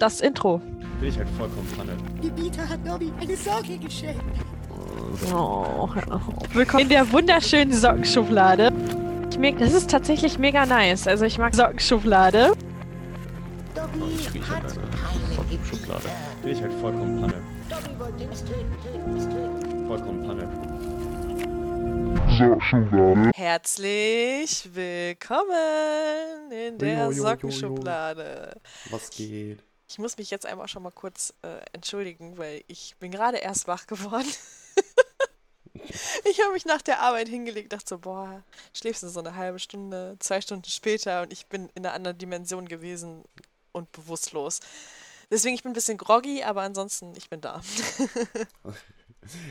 das Intro. Bin ich halt vollkommen Panne. Die Bieter hat Nobby eine Socke geschenkt. Oh, willkommen in der wunderschönen Sockenschublade. Ich das ist tatsächlich mega nice. Also ich mag Sockenschublade. Dobby Ich rieche hat halt Sockenschublade. Bin ich halt vollkommen Panne. Dobby wollte uns töten, töten, uns töten. Vollkommen Panne. Herzlich willkommen in der. Sockenschublade. Was geht? Ich muss mich jetzt einmal schon mal kurz äh, entschuldigen, weil ich bin gerade erst wach geworden. ich habe mich nach der Arbeit hingelegt, dachte so, boah, schläfst du so eine halbe Stunde, zwei Stunden später und ich bin in einer anderen Dimension gewesen und bewusstlos. Deswegen, ich bin ein bisschen groggy, aber ansonsten, ich bin da.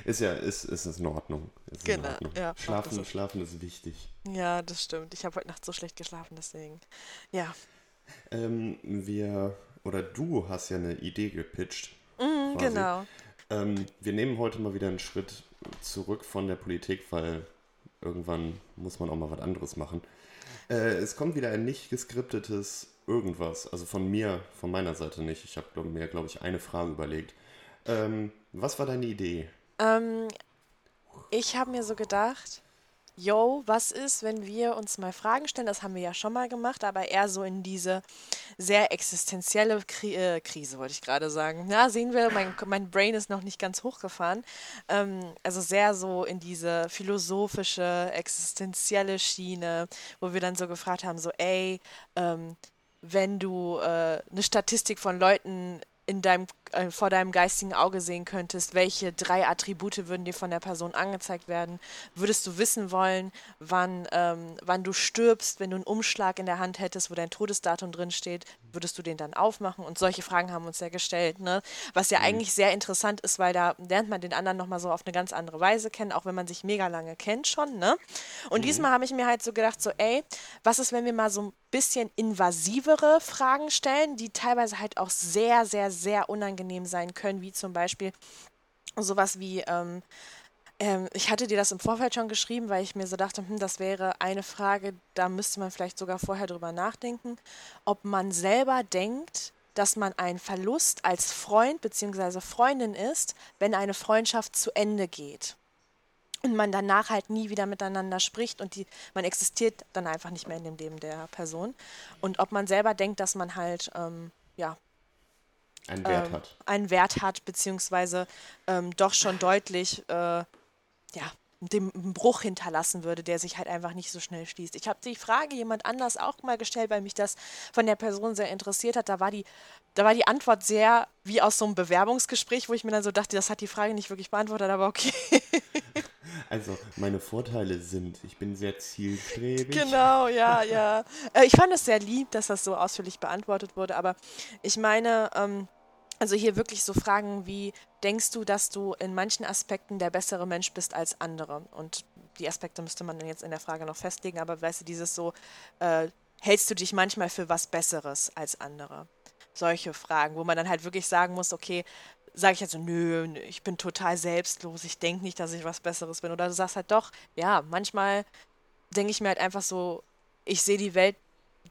Ist ja, ist, ist, ist in Ordnung. Ist Genau, in Ordnung. ja, Schlafen, das. schlafen ist wichtig. ja, das stimmt. Ich habe heute Nacht so schlecht geschlafen, deswegen. Ja, Ähm, wir, oder du hast ja eine Idee gepitcht. quasi. genau. Ähm, wir nehmen heute mal wieder einen Schritt zurück von der Politik, weil irgendwann muss man auch mal was anderes machen. Äh, es kommt wieder ein nicht geskriptetes irgendwas. Also von mir, von meiner Seite nicht. Ich habe glaub, mir, glaube ich, eine Frage überlegt. Ähm, was war deine Idee? Ähm, ich habe mir so gedacht, yo, was ist, wenn wir uns mal Fragen stellen? Das haben wir ja schon mal gemacht, aber eher so in diese sehr existenzielle Kri äh, Krise, wollte ich gerade sagen. Na, sehen wir, mein, mein Brain ist noch nicht ganz hochgefahren. Ähm, also sehr so in diese philosophische, existenzielle Schiene, wo wir dann so gefragt haben, so, ey, ähm, wenn du äh, eine Statistik von Leuten in deinem, äh, vor deinem geistigen Auge sehen könntest, welche drei Attribute würden dir von der Person angezeigt werden? Würdest du wissen wollen, wann, ähm, wann du stirbst, wenn du einen Umschlag in der Hand hättest, wo dein Todesdatum drin steht, würdest du den dann aufmachen? Und solche Fragen haben wir uns ja gestellt, ne? Was ja eigentlich sehr interessant ist, weil da lernt man den anderen nochmal so auf eine ganz andere Weise kennen, auch wenn man sich mega lange kennt schon, ne? Und diesmal habe ich mir halt so gedacht, so, ey, was ist, wenn wir mal so ein bisschen invasivere Fragen stellen, die teilweise halt auch sehr, sehr, sehr unangenehm sein können, wie zum Beispiel sowas wie, ähm, ähm, ich hatte dir das im Vorfeld schon geschrieben, weil ich mir so dachte, hm, das wäre eine Frage, da müsste man vielleicht sogar vorher drüber nachdenken, ob man selber denkt, dass man ein Verlust als Freund bzw. Freundin ist, wenn eine Freundschaft zu Ende geht und man danach halt nie wieder miteinander spricht und die, man existiert dann einfach nicht mehr in dem Leben der Person. Und ob man selber denkt, dass man halt, ähm, ja, Einen Wert ähm, hat. einen Wert hat, beziehungsweise ähm, doch schon deutlich, äh, ja, dem Bruch hinterlassen würde, der sich halt einfach nicht so schnell schließt. Ich habe die Frage jemand anders auch mal gestellt, weil mich das von der Person sehr interessiert hat. Da war die, da war die Antwort sehr wie aus so einem Bewerbungsgespräch, wo ich mir dann so dachte, das hat die Frage nicht wirklich beantwortet, aber okay. Also, meine Vorteile sind, ich bin sehr zielstrebig. Genau, ja, ja. Äh, ich fand es sehr lieb, dass das so ausführlich beantwortet wurde, aber ich meine, ähm, also hier wirklich so Fragen wie, denkst du, dass du in manchen Aspekten der bessere Mensch bist als andere? Und die Aspekte müsste man dann jetzt in der Frage noch festlegen, aber weißt du, dieses so, äh, hältst du dich manchmal für was Besseres als andere? Solche Fragen, wo man dann halt wirklich sagen muss, okay, sage ich jetzt so, nö, nö, ich bin total selbstlos, ich denke nicht, dass ich was Besseres bin. Oder du sagst halt doch, ja, manchmal denke ich mir halt einfach so, ich sehe die Welt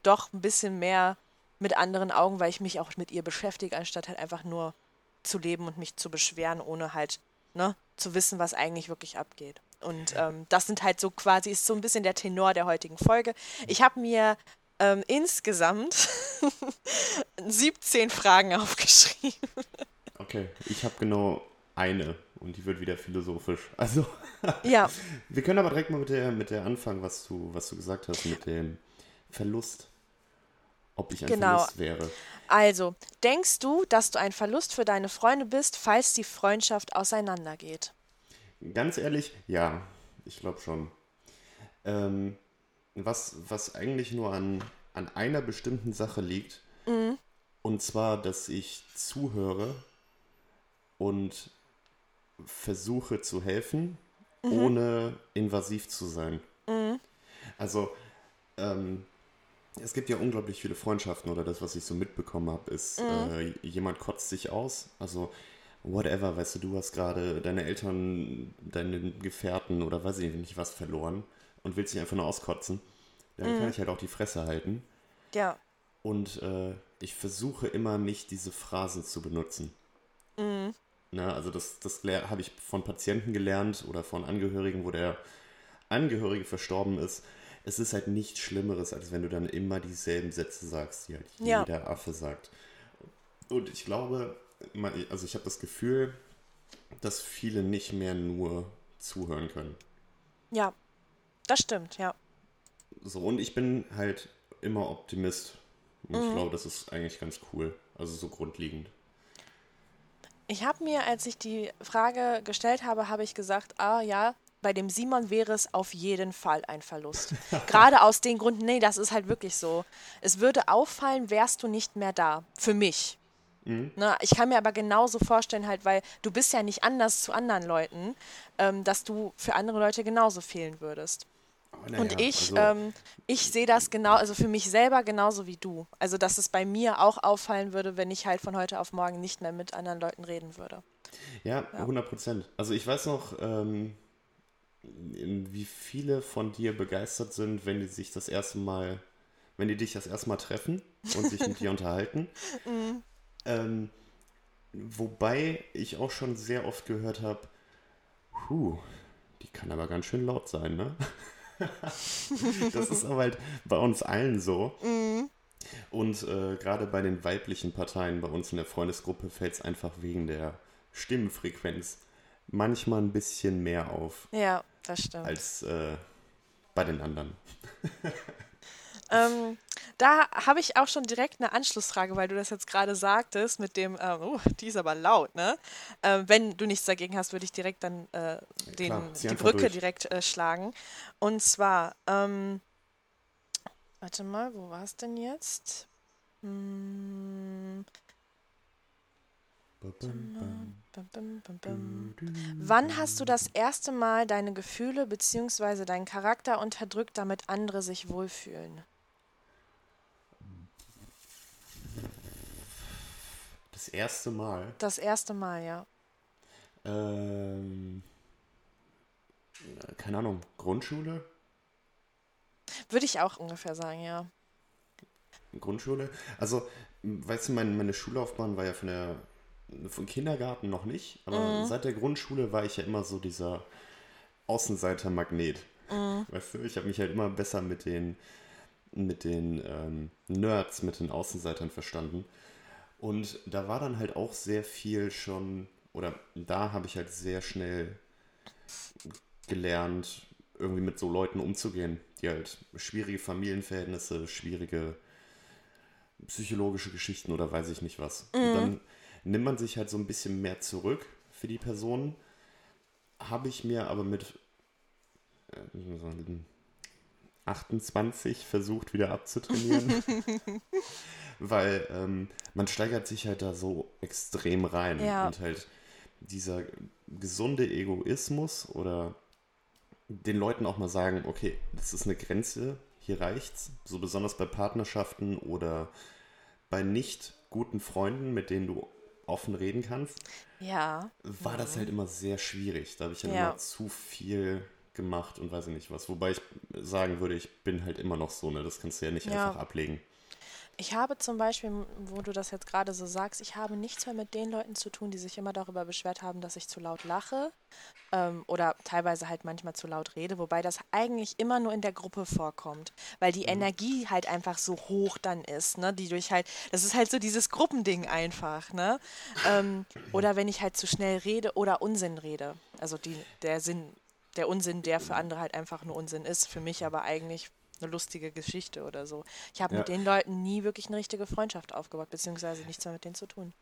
doch ein bisschen mehr mit anderen Augen, weil ich mich auch mit ihr beschäftige, anstatt halt einfach nur zu leben und mich zu beschweren, ohne halt, ne, zu wissen, was eigentlich wirklich abgeht. Und ähm, das sind halt so quasi, ist so ein bisschen der Tenor der heutigen Folge. Ich habe mir ähm, insgesamt 17 Fragen aufgeschrieben. Okay, ich habe genau eine und die wird wieder philosophisch. Also, Ja, wir können aber direkt mal mit der, mit der anfangen, was du, was du gesagt hast, mit dem Verlust. Ob ich ein Genau. Verlust wäre. also, denkst du, dass du ein Verlust für deine Freunde bist, falls die Freundschaft auseinandergeht? Ganz ehrlich, ja, ich glaube schon. Ähm, was, was eigentlich nur an, an einer bestimmten Sache liegt, und zwar, dass ich zuhöre und versuche zu helfen, ohne invasiv zu sein. Also, ähm, es gibt ja unglaublich viele Freundschaften oder das, was ich so mitbekommen habe, ist, äh, jemand kotzt sich aus. Also, whatever, weißt du, du hast gerade deine Eltern, deine Gefährten oder weiß ich nicht was verloren und willst dich einfach nur auskotzen. Dann kann ich halt auch die Fresse halten. Ja, Und äh, ich versuche immer nicht diese Phrasen zu benutzen. Ne, also das, das habe ich von Patienten gelernt oder von Angehörigen, wo der Angehörige verstorben ist. Es ist halt nichts Schlimmeres, als wenn du dann immer dieselben Sätze sagst, die halt Ja. jeder Affe sagt. Und ich glaube, also ich habe das Gefühl, dass viele nicht mehr nur zuhören können. Ja, das stimmt, ja. So, und ich bin halt immer Optimist. Und Mhm. ich glaube, das ist eigentlich ganz cool. Also so grundlegend. Ich habe mir, als ich die Frage gestellt habe, habe ich gesagt, ah ja, bei dem Simon wäre es auf jeden Fall ein Verlust. Gerade aus den Gründen, nee, das ist halt wirklich so. Es würde auffallen, wärst du nicht mehr da. Für mich. Na, ich kann mir aber genauso vorstellen, halt, weil du bist ja nicht anders zu anderen Leuten, ähm, dass du für andere Leute genauso fehlen würdest. Naja, Und ich, also, ähm, ich sehe das genau, also für mich selber genauso wie du. Also, dass es bei mir auch auffallen würde, wenn ich halt von heute auf morgen nicht mehr mit anderen Leuten reden würde. Ja, 100 Prozent. Also ich weiß noch, ähm, wie viele von dir begeistert sind, wenn die sich das erste Mal, wenn die dich das erste Mal treffen und sich mit dir unterhalten. Ähm, wobei ich auch schon sehr oft gehört habe, die kann aber ganz schön laut sein, ne? das ist aber halt bei uns allen so. Und äh, gerade bei den weiblichen Parteien bei uns in der Freundesgruppe fällt es einfach wegen der Stimmenfrequenz manchmal ein bisschen mehr auf Ja, das stimmt. als äh, bei den anderen. Ähm, da habe ich auch schon direkt eine Anschlussfrage, weil du das jetzt gerade sagtest mit dem, ähm, oh, die ist aber laut, ne? Ähm, wenn du nichts dagegen hast, würde ich direkt dann äh, den, klar, die Brücke durch. direkt äh, schlagen. Und zwar, ähm, warte mal, wo war es denn jetzt? Hm. Wann hast du das erste Mal deine Gefühle bzw. deinen Charakter unterdrückt, damit andere sich wohlfühlen? Das erste Mal. Das erste Mal, ja. Ähm, keine Ahnung, Grundschule? Würde ich auch ungefähr sagen, ja. Grundschule. Also, weißt du, meine, meine Schullaufbahn war ja von der von Kindergarten noch nicht, aber seit der Grundschule war ich ja immer so dieser Außenseiter-Magnet. Weißt du, ich habe mich halt immer besser mit den mit den ähm, Nerds, mit den Außenseitern verstanden. Und da war dann halt auch sehr viel schon, oder da habe ich halt sehr schnell gelernt, irgendwie mit so Leuten umzugehen, die halt schwierige Familienverhältnisse, schwierige psychologische Geschichten oder weiß ich nicht was. Und dann nimmt man sich halt so ein bisschen mehr zurück für die Person. Habe ich mir aber mit äh, so 28 versucht wieder abzutrainieren. Weil ähm, man steigert sich halt da so extrem rein. Ja. Und halt dieser gesunde Egoismus oder den Leuten auch mal sagen, okay, das ist eine Grenze, hier reicht's. So besonders bei Partnerschaften oder bei nicht guten Freunden, mit denen du offen reden kannst, Ja. war das halt immer sehr schwierig. Da habe ich dann Ja. immer zu viel gemacht und weiß ich nicht was. Wobei ich sagen würde, ich bin halt immer noch so, ne? Das kannst du ja nicht Ja. einfach ablegen. Ich habe zum Beispiel, wo du das jetzt gerade so sagst, ich habe nichts mehr mit den Leuten zu tun, die sich immer darüber beschwert haben, dass ich zu laut lache ähm, oder teilweise halt manchmal zu laut rede, wobei das eigentlich immer nur in der Gruppe vorkommt, weil die Energie halt einfach so hoch dann ist, ne, die durch halt, das ist halt so dieses Gruppending einfach, ne, ähm, oder wenn ich halt zu schnell rede oder Unsinn rede, also die, der Sinn, der Unsinn, der für andere halt einfach nur Unsinn ist, für mich aber eigentlich eine lustige Geschichte oder so. Ich habe Ja. mit den Leuten nie wirklich eine richtige Freundschaft aufgebaut, beziehungsweise nichts mehr mit denen zu tun.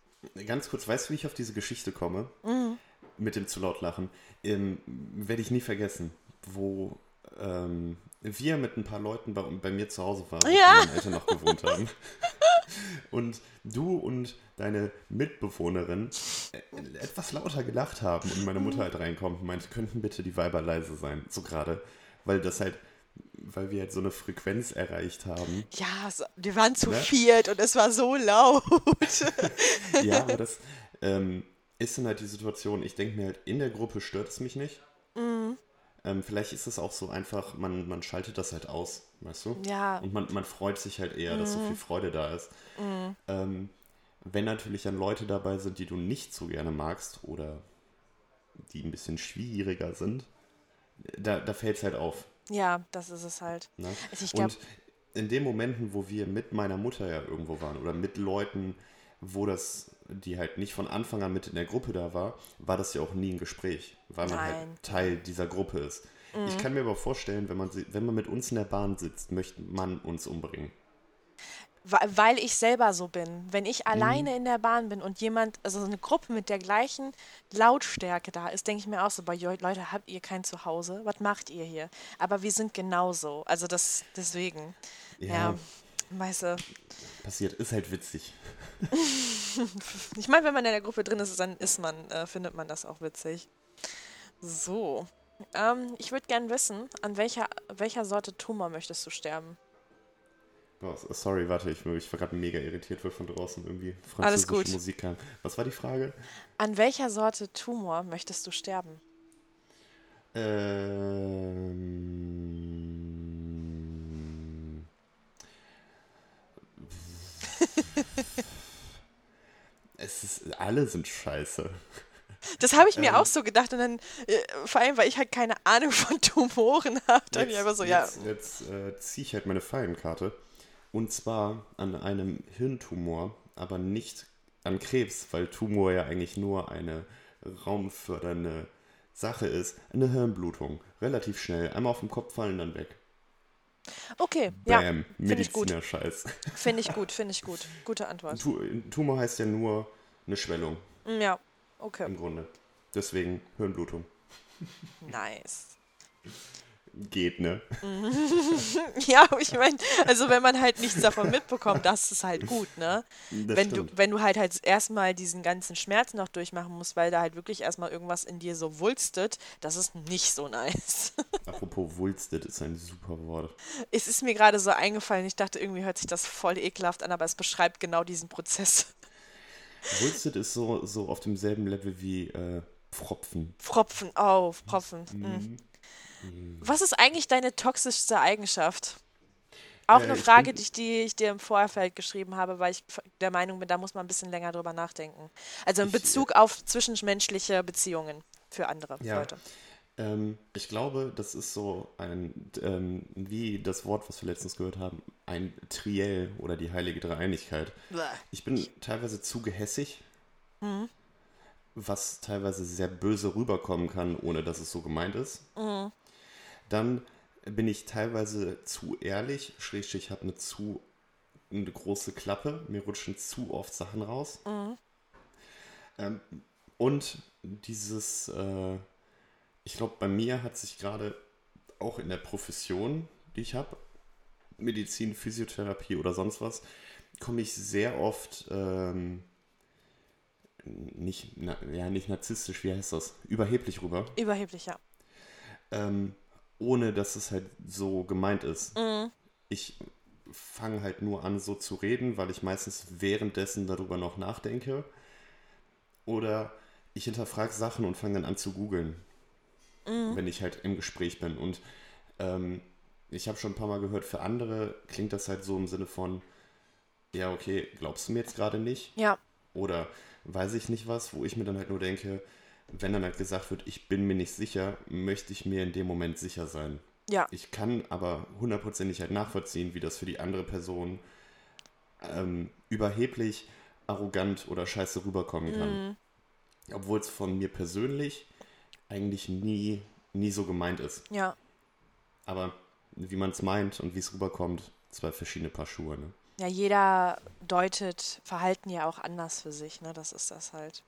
Ganz kurz, weißt du, wie ich auf diese Geschichte komme? Mhm. Mit dem zu laut lachen. Ähm, Werde ich nie vergessen, wo ähm, wir mit ein paar Leuten bei, bei mir zu Hause waren, Ja. wo meine Eltern noch gewohnt haben. Und du und deine Mitbewohnerin äh, etwas lauter gelacht haben und meine Mutter halt reinkommt und meinte, könnten bitte die Weiber leise sein, so gerade. Weil das halt, weil wir halt so eine Frequenz erreicht haben. Ja, so, wir waren zu Ne? viert und es war so laut. Ja, aber das ähm, ist dann halt die Situation, ich denke mir halt, in der Gruppe stört es mich nicht. ähm, vielleicht ist es auch so einfach, man, man schaltet das halt aus, weißt du? Ja. Und man, man freut sich halt eher, dass so viel Freude da ist. Ähm, wenn natürlich dann Leute dabei sind, die du nicht so gerne magst oder die ein bisschen schwieriger sind, da, da fällt es halt auf. Ja, das ist es halt. Ne? Also ich glaub- und in den Momenten, wo wir mit meiner Mutter ja irgendwo waren oder mit Leuten, wo das, die halt nicht von Anfang an mit in der Gruppe da war, war das ja auch nie ein Gespräch, weil man Nein. Mhm. halt Teil dieser Gruppe ist. Ich kann mir aber vorstellen, wenn man, wenn man mit uns in der Bahn sitzt, möchte man uns umbringen. Weil ich selber so bin. Wenn ich Mhm. alleine in der Bahn bin und jemand, also so eine Gruppe mit der gleichen Lautstärke da ist, denke ich mir auch so, bei Leute, habt ihr kein Zuhause? Was macht ihr hier? Aber wir sind genauso. Also das, deswegen. Ja, Ja. weißt du. Passiert, ist halt witzig. Ich meine, wenn man in der Gruppe drin ist, dann ist man, äh, findet man das auch witzig. So. Ähm, ich würde gern wissen, an welcher, welcher Sorte Tumor möchtest du sterben? Oh, sorry, warte, ich, ich war gerade mega irritiert, weil von draußen irgendwie Alles französische gut. Musik kam. Was war die Frage? An welcher Sorte Tumor möchtest du sterben? Ähm, es ist, alle sind scheiße. Das habe ich mir Ähm. auch so gedacht und dann, äh, vor allem, weil ich halt keine Ahnung von Tumoren habe, dann ich einfach so, ja, jetzt, jetzt äh, ziehe ich halt meine Fallenkarte. Und zwar an einem Hirntumor, aber nicht an Krebs, weil Tumor ja eigentlich nur eine raumfördernde Sache ist. Eine Hirnblutung. Relativ schnell. Einmal auf den Kopf fallen, dann weg. okay, ja, Bam. finde ich gut, Mediziner-Scheiß. finde ich gut, finde ich gut, gute Antwort. Tu Tumor heißt ja nur eine Schwellung Mm, Ja, okay, im Grunde. Deswegen Hirnblutung. nice. Geht, ne? Ja, ich meine, also wenn man halt nichts davon mitbekommt, das ist halt gut, ne? Das wenn du, stimmt. wenn du halt halt erstmal diesen ganzen Schmerz noch durchmachen musst, weil da halt wirklich erstmal irgendwas in dir so wulstet, das ist nicht so nice. Apropos Wulstet ist ein super Wort. es ist mir gerade so eingefallen, ich dachte, irgendwie hört sich das voll ekelhaft an, aber es beschreibt genau diesen Prozess. Wulstet ist so, so auf demselben Level wie äh, Pfropfen. Pfropfen auf, Pfropfen. Mm. Was ist eigentlich deine toxischste Eigenschaft? Auch Äh, eine ich Frage, die ich, die ich dir im Vorfeld geschrieben habe, weil ich der Meinung bin, da muss man ein bisschen länger drüber nachdenken. Also in Ich, äh, Bezug auf zwischenmenschliche Beziehungen für andere Ja. Leute. Ähm, ich glaube, das ist so ein, ähm, wie das Wort, was wir letztens gehört haben, ein Triell oder die heilige Dreieinigkeit. Ich bin teilweise zu gehässig, Mhm. was teilweise sehr böse rüberkommen kann, ohne dass es so gemeint ist. Mhm. Dann bin ich teilweise zu ehrlich, schrägstrich habe eine zu eine große Klappe, mir rutschen zu oft Sachen raus. Mhm. Ähm, und dieses, äh, ich glaube, bei mir hat sich gerade auch in der Profession, die ich habe, Medizin, Physiotherapie oder sonst was, komme ich sehr oft ähm, nicht, na, ja, nicht narzisstisch, wie heißt das? Überheblich rüber, Überheblich, ja. ähm, ohne dass es halt so gemeint ist. Mhm. Ich fange halt nur an, so zu reden, weil ich meistens währenddessen darüber noch nachdenke. Oder ich hinterfrage Sachen und fange dann an zu googeln, wenn ich halt im Gespräch bin. Und ähm, ich habe schon ein paar Mal gehört, für andere klingt das halt so im Sinne von, ja, okay, glaubst du mir jetzt gerade nicht? Ja, Oder weiß ich nicht was, wo ich mir dann halt nur denke, wenn dann halt gesagt wird, ich bin mir nicht sicher, möchte ich mir in dem Moment sicher sein. ja, Ich kann aber hundertprozentig halt nachvollziehen, wie das für die andere Person ähm, überheblich, arrogant oder scheiße rüberkommen kann. Obwohl es von mir persönlich eigentlich nie, nie so gemeint ist. ja. Aber wie man es meint und wie es rüberkommt, zwei verschiedene Paar Schuhe. Ne? Ja, jeder deutet Verhalten ja auch anders für sich, ne? Das ist das halt.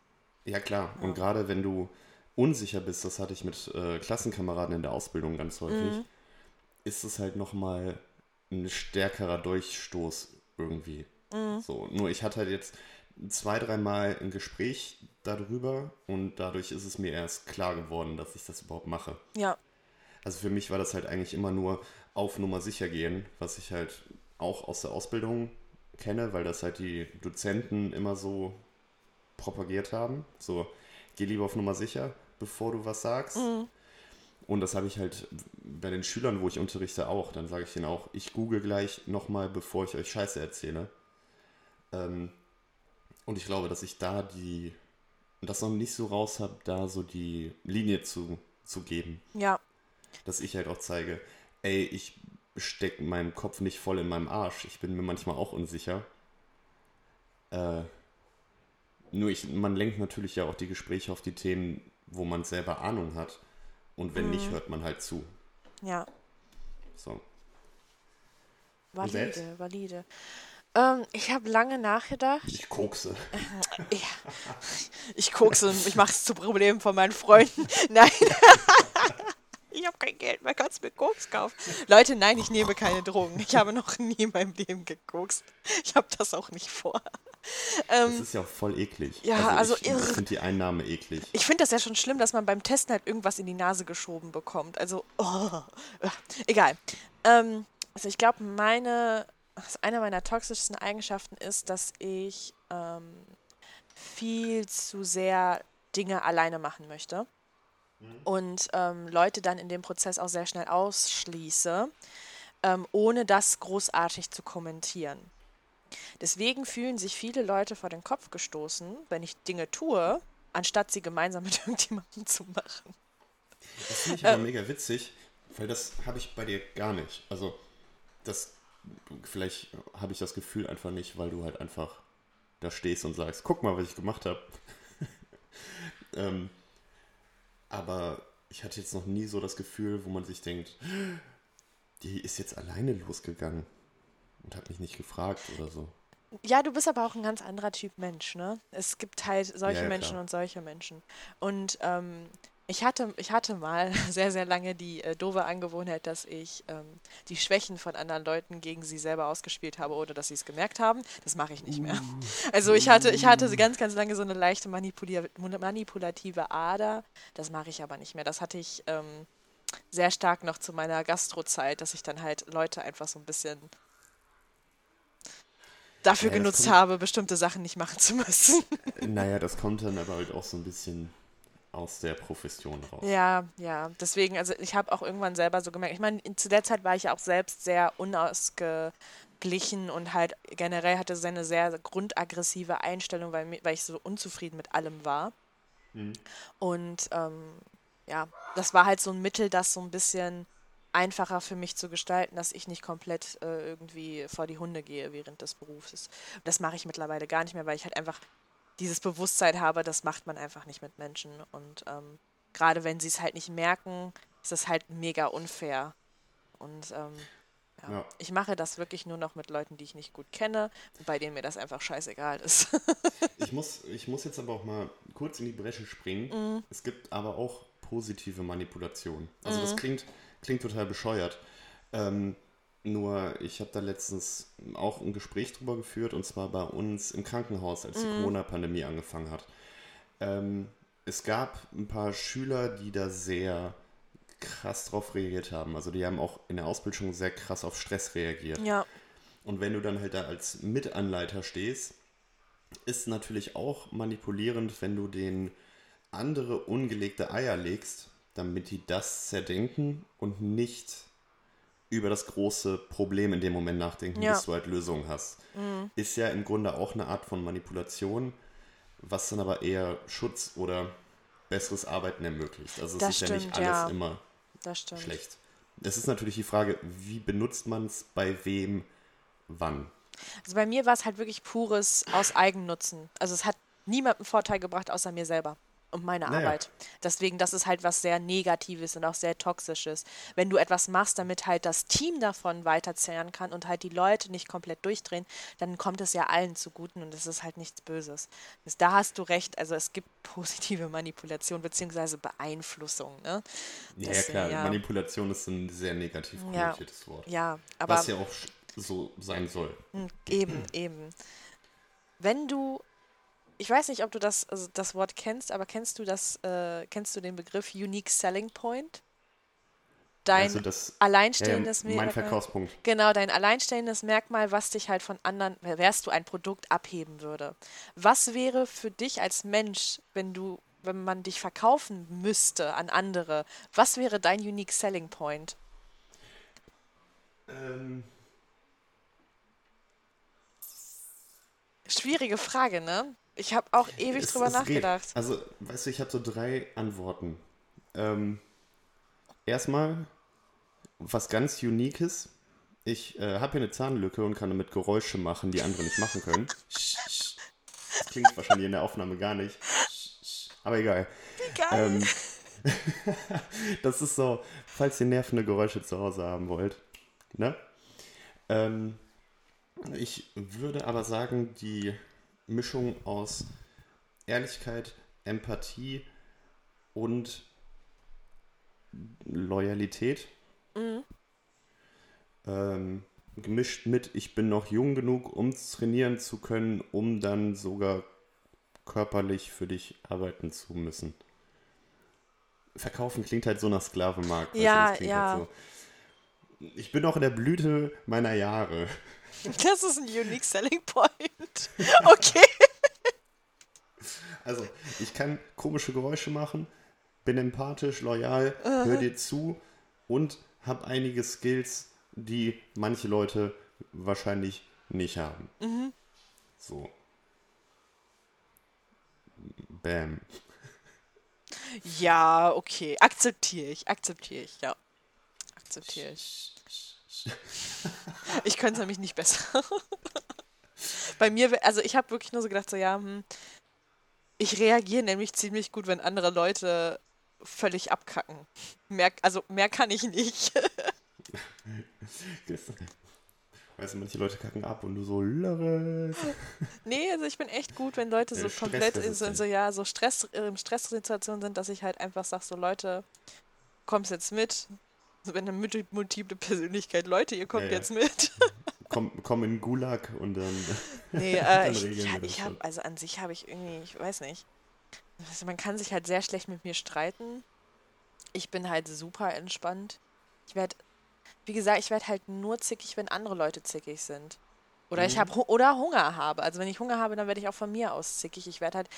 Ja klar, und gerade wenn du unsicher bist, das hatte ich mit äh, Klassenkameraden in der Ausbildung ganz häufig, ist es halt nochmal ein stärkerer Durchstoß irgendwie. So, nur ich hatte halt jetzt zwei, dreimal ein Gespräch darüber und dadurch ist es mir erst klar geworden, dass ich das überhaupt mache. Ja, Also für mich war das halt eigentlich immer nur auf Nummer sicher gehen, was ich halt auch aus der Ausbildung kenne, weil das halt die Dozenten immer so propagiert haben. So, geh lieber auf Nummer sicher, bevor du was sagst. und das habe ich halt bei den Schülern, wo ich unterrichte, auch. Dann sage ich denen auch, ich google gleich nochmal, bevor ich euch Scheiße erzähle. Ähm, und ich glaube, dass ich da die, das noch nicht so raus habe, da so die Linie zu, zu geben. Ja, Dass ich halt auch zeige, ey, ich stecke meinen Kopf nicht voll in meinem Arsch. Ich bin mir manchmal auch unsicher. Äh, nur ich, man lenkt natürlich ja auch die Gespräche auf die Themen, wo man selber Ahnung hat. Und wenn nicht, hört man halt zu. ja. So. Valide, valide. Ähm, ich habe lange nachgedacht. Ich kokse. Ja. Ich kokse und ich mache es zu Problemen von meinen Freunden. Nein. Ich habe kein Geld mehr, kannst mir Koks kaufen. Leute, nein, ich nehme keine Drogen. Ich habe noch nie in meinem Leben gekokst. Ich habe das auch nicht vor. Das Ähm, ist ja auch voll eklig. Ja, also ich, irre. Ich finde die Einnahme eklig. ich finde das ja schon schlimm, dass man beim Testen halt irgendwas in die Nase geschoben bekommt. Also, oh, egal. Ähm, also ich glaube, meine, also eine meiner toxischsten Eigenschaften ist, dass ich ähm, viel zu sehr Dinge alleine machen möchte und ähm, Leute dann in dem Prozess auch sehr schnell ausschließe, ähm, ohne das großartig zu kommentieren. Deswegen fühlen sich viele Leute vor den Kopf gestoßen, wenn ich Dinge tue, anstatt sie gemeinsam mit irgendjemandem zu machen. Das finde ich aber mega witzig, weil das habe ich bei dir gar nicht. Also, das, vielleicht habe ich das Gefühl einfach nicht, weil du halt einfach da stehst und sagst, guck mal, was ich gemacht habe. ähm, aber ich hatte jetzt noch nie so das Gefühl, wo man sich denkt, die ist jetzt alleine losgegangen und hat mich nicht gefragt oder so. Ja, du bist aber auch ein ganz anderer Typ Mensch, ne? Es gibt halt solche Ja, ja, Menschen und solche Menschen. Und ähm, ich hatte, ich hatte mal sehr, sehr lange die äh, doofe Angewohnheit, dass ich ähm, die Schwächen von anderen Leuten gegen sie selber ausgespielt habe, ohne dass sie es gemerkt haben. Das mache ich nicht mehr. Also ich hatte, ich hatte ganz, ganz lange so eine leichte manipuli manipulative Ader. Das mache ich aber nicht mehr. Das hatte ich ähm, sehr stark noch zu meiner Gastrozeit, dass ich dann halt Leute einfach so ein bisschen dafür Ja, das genutzt kommt- habe, bestimmte Sachen nicht machen zu müssen. Naja, das kommt dann aber halt auch so ein bisschen aus der Profession raus. Ja, ja. Deswegen, also ich habe auch irgendwann selber so gemerkt, ich meine, in- zu der Zeit war ich ja auch selbst sehr unausgeglichen und halt generell hatte so eine sehr grundaggressive Einstellung, weil, weil ich so unzufrieden mit allem war. Und ähm, ja, das war halt so ein Mittel, das so ein bisschen einfacher für mich zu gestalten, dass ich nicht komplett äh, irgendwie vor die Hunde gehe während des Berufs. Das mache ich mittlerweile gar nicht mehr, weil ich halt einfach dieses Bewusstsein habe, das macht man einfach nicht mit Menschen. Und ähm, gerade wenn sie es halt nicht merken, ist es halt mega unfair. Und ähm, ja. Ja. ich mache das wirklich nur noch mit Leuten, die ich nicht gut kenne, bei denen mir das einfach scheißegal ist. Ich muss, ich muss jetzt aber auch mal kurz in die Bresche springen. Mhm. Es gibt aber auch positive Manipulation. Also das klingt, klingt total bescheuert. Ähm, nur ich habe da letztens auch ein Gespräch drüber geführt und zwar bei uns im Krankenhaus, als die Mhm. Corona-Pandemie angefangen hat. Ähm, es gab ein paar Schüler, die da sehr krass drauf reagiert haben. Also die haben auch in der Ausbildung sehr krass auf Stress reagiert. ja, Und wenn du dann halt da als Mitanleiter stehst, ist natürlich auch manipulierend, wenn du den andere ungelegte Eier legst, damit die das zerdenken und nicht über das große Problem in dem Moment nachdenken, Ja. bis du halt Lösungen hast. Ist ja im Grunde auch eine Art von Manipulation, was dann aber eher Schutz oder besseres Arbeiten ermöglicht. Also es Das ist ja nicht stimmt, alles ja. immer stimmt. schlecht. Es ist natürlich die Frage, wie benutzt man es, bei wem, wann. Also bei mir war es halt wirklich pures aus Eigennutzen. Also es hat niemandem Vorteil gebracht, außer mir selber und meiner Naja. Arbeit. Deswegen, das ist halt was sehr Negatives und auch sehr Toxisches. Wenn du etwas machst, damit halt das Team davon weiterzehren kann und halt die Leute nicht komplett durchdrehen, dann kommt es ja allen zuguten und es ist halt nichts Böses. Da hast du recht, also es gibt positive Manipulation bzw. Beeinflussung. Ne? Ja, Das, klar, ja. Manipulation ist ein sehr negativ Ja. konnotiertes Wort. Ja, aber was ja auch so sein soll. Mm, Eben, eben. Wenn du, ich weiß nicht, ob du das, also das Wort kennst, aber kennst du das, äh, kennst du den Begriff Unique Selling Point? Dein also das alleinstehendes ja, mein Merkmal. Verkaufspunkt. Genau, dein alleinstehendes Merkmal, was dich halt von anderen, wärst du ein Produkt abheben würde. Was wäre für dich als Mensch, wenn du wenn man dich verkaufen müsste an andere, was wäre dein unique selling point? Ähm, Schwierige Frage, ne? Ich habe auch ewig es- drüber es geht. nachgedacht. Also, weißt du, ich habe so drei Antworten. Ähm, erstmal, was ganz Uniques. Ich äh, habe hier eine Zahnlücke und kann damit Geräusche machen, die andere nicht machen können. Das klingt wahrscheinlich in der Aufnahme gar nicht. Aber egal. Ähm, das ist so, falls ihr nervende Geräusche zu Hause haben wollt. Ne? Ähm, ich würde aber sagen, die Mischung aus Ehrlichkeit, Empathie und Loyalität. Ähm, gemischt mit, ich bin noch jung genug, um trainieren zu können, um dann sogar körperlich für dich arbeiten zu müssen. Verkaufen klingt halt so nach Sklavenmarkt. weißt du, Ja, das klingt ja. Halt so. Ich bin noch in der Blüte meiner Jahre. Das ist ein unique selling point. Okay. Also, ich kann komische Geräusche machen, bin empathisch, loyal, höre dir zu und habe einige Skills, die manche Leute wahrscheinlich nicht haben. So. Bam. Ja, okay. Akzeptiere ich, akzeptiere ich, ja. Akzeptiere ich. Ich könnte es nämlich nicht besser. Bei mir, also ich habe wirklich nur so gedacht, so ja, hm, ich reagiere nämlich ziemlich gut, wenn andere Leute völlig abkacken. Mehr, also mehr kann ich nicht. Weißt du, manche Leute kacken ab und du so, Lörres. Nee, also ich bin echt gut, wenn Leute so Äh, Stress komplett in so, in so, ja, so Stress, äh, Stresssituationen sind, dass ich halt einfach sage, so Leute, kommst jetzt mit. So wenn eine multi- multiple Persönlichkeit, Leute, ihr kommt Ja, ja. jetzt mit. Komm, komm in Gulag und dann. Nee, äh, Dann ich, das ich habe, also an sich habe ich irgendwie, ich weiß nicht. Also man kann sich halt sehr schlecht mit mir streiten. Ich bin halt super entspannt. Ich werde, wie gesagt, ich werde halt nur zickig, wenn andere Leute zickig sind. Oder ich Mhm. habe oder Hunger habe. Also wenn ich Hunger habe, dann werde ich auch von mir aus zickig. Ich werde halt,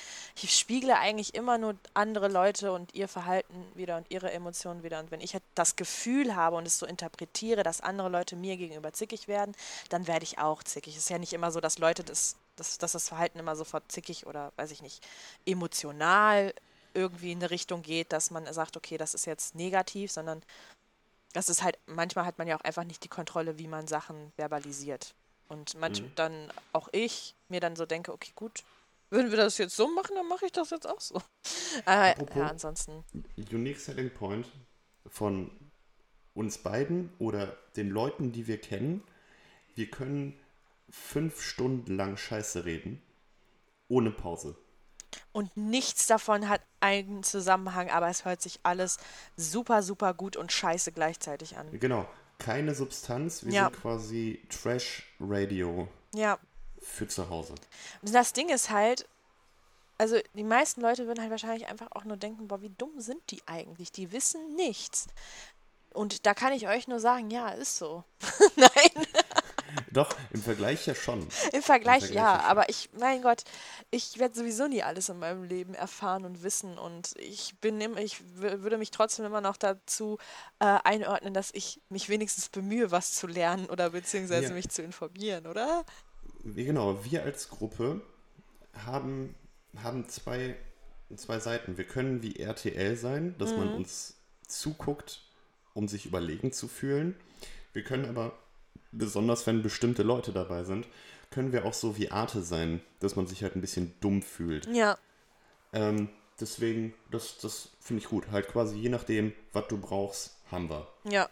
ich spiegle eigentlich immer nur andere Leute und ihr Verhalten wieder und ihre Emotionen wieder. Und wenn ich halt das Gefühl habe und es so interpretiere, dass andere Leute mir gegenüber zickig werden, dann werde ich auch zickig. Es ist ja nicht immer so, dass Leute das, dass, dass das Verhalten immer sofort zickig oder, weiß ich nicht, emotional irgendwie in eine Richtung geht, dass man sagt, okay, das ist jetzt negativ, sondern das ist halt, manchmal hat man ja auch einfach nicht die Kontrolle, wie man Sachen verbalisiert. Und manchmal Mhm. dann auch ich mir dann so denke, okay, gut, wenn wir das jetzt so machen, dann mache ich das jetzt auch so. Äh, Apropos- ja, ansonsten. Unique Selling Point von uns beiden oder den Leuten, die wir kennen, wir können fünf Stunden lang Scheiße reden, ohne Pause. Und nichts davon hat einen Zusammenhang, aber es hört sich alles super, super gut und scheiße gleichzeitig an. Genau, keine Substanz, wir Ja. sind quasi Trash-Radio Ja. für zu Hause. Das Ding ist halt, also die meisten Leute würden halt wahrscheinlich einfach auch nur denken, boah, wie dumm sind die eigentlich? Die wissen nichts. Und da kann ich euch nur sagen, ja, ist so. Nein, Doch, im Vergleich ja schon. im Vergleich, Vergleich ja, schon. aber ich, mein Gott, ich werde sowieso nie alles in meinem Leben erfahren und wissen und ich bin immer, ich würde mich trotzdem immer noch dazu äh, einordnen, dass ich mich wenigstens bemühe, was zu lernen oder beziehungsweise Ja. mich zu informieren, oder? Genau, wir als Gruppe haben, haben zwei, zwei Seiten. Wir können wie RTL sein, dass man uns zuguckt, um sich überlegen zu fühlen. Wir können aber, besonders wenn bestimmte Leute dabei sind, können wir auch so wie Arte sein, dass man sich halt ein bisschen dumm fühlt. Ja, Ähm, deswegen, das, das finde ich gut. Halt quasi je nachdem, was du brauchst, haben wir. Ja.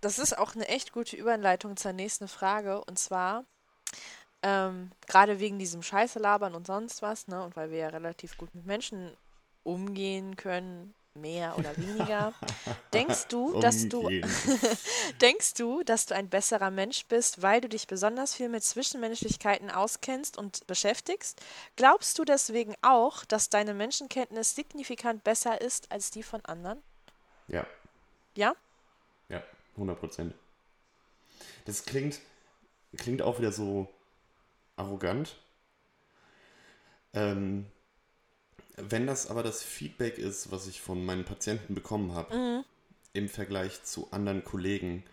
Das ist auch eine echt gute Überleitung zur nächsten Frage. Und zwar, ähm, gerade wegen diesem Scheiße labern und sonst was, ne? Und weil wir ja relativ gut mit Menschen umgehen können, mehr oder weniger. denkst du, dass du, denkst du, dass du ein besserer Mensch bist, weil du dich besonders viel mit Zwischenmenschlichkeiten auskennst und beschäftigst? Glaubst du deswegen auch, dass deine Menschenkenntnis signifikant besser ist als die von anderen? Ja, Ja? ja, 100 Prozent. Das klingt, klingt auch wieder so arrogant. Ähm, Wenn das aber das Feedback ist, was ich von meinen Patienten bekommen habe, Mhm. im Vergleich zu anderen Kollegen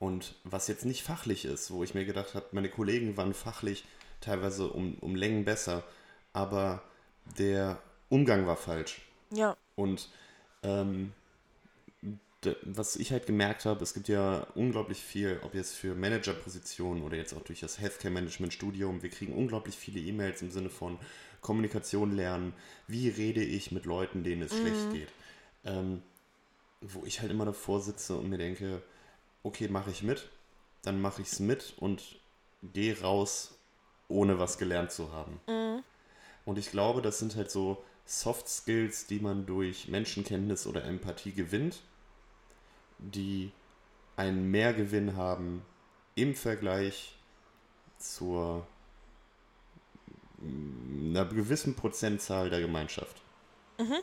und was jetzt nicht fachlich ist, wo ich mir gedacht habe, meine Kollegen waren fachlich teilweise um, um Längen besser, aber der Umgang war falsch. Ja. Und ähm, was ich halt gemerkt habe, es gibt ja unglaublich viel, ob jetzt für Managerpositionen oder jetzt auch durch das Healthcare Management Studium, wir kriegen unglaublich viele E-Mails im Sinne von Kommunikation lernen, wie rede ich mit Leuten, denen es schlecht geht. Ähm, wo ich halt immer davor sitze und mir denke, okay, mache ich mit, dann mache ich es mit und gehe raus, ohne was gelernt zu haben. Und ich glaube, das sind halt so Soft Skills, die man durch Menschenkenntnis oder Empathie gewinnt, die einen Mehrgewinn haben im Vergleich zur einer gewissen Prozentzahl der Gemeinschaft. Nö,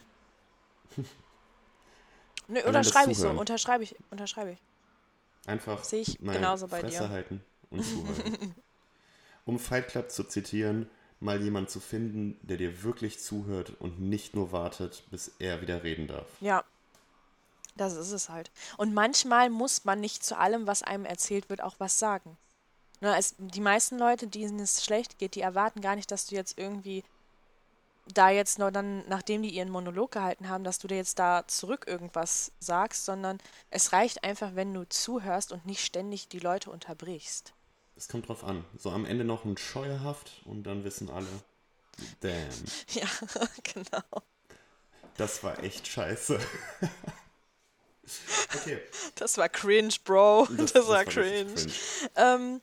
Allein das unterschreibe ich so, unterschreibe ich, unterschreibe ich. Einfach Sehe ich mal genauso bei Fresse dir. halten und zuhören. um Fight Club zu zitieren, mal jemand zu finden, der dir wirklich zuhört und nicht nur wartet, bis er wieder reden darf. Ja. Das ist es halt. Und manchmal muss man nicht zu allem, was einem erzählt wird, auch was sagen. Ne, es, die meisten Leute, denen es schlecht geht, die erwarten gar nicht, dass du jetzt irgendwie da jetzt noch dann, nachdem die ihren Monolog gehalten haben, dass du dir jetzt da zurück irgendwas sagst, sondern es reicht einfach, wenn du zuhörst und nicht ständig die Leute unterbrichst. Es kommt drauf an. So am Ende noch ein Scheuerhaft und dann wissen alle, damn, Ja, genau. das war echt scheiße. okay. Das war cringe, Bro. Das, war richtig cringe. Ähm,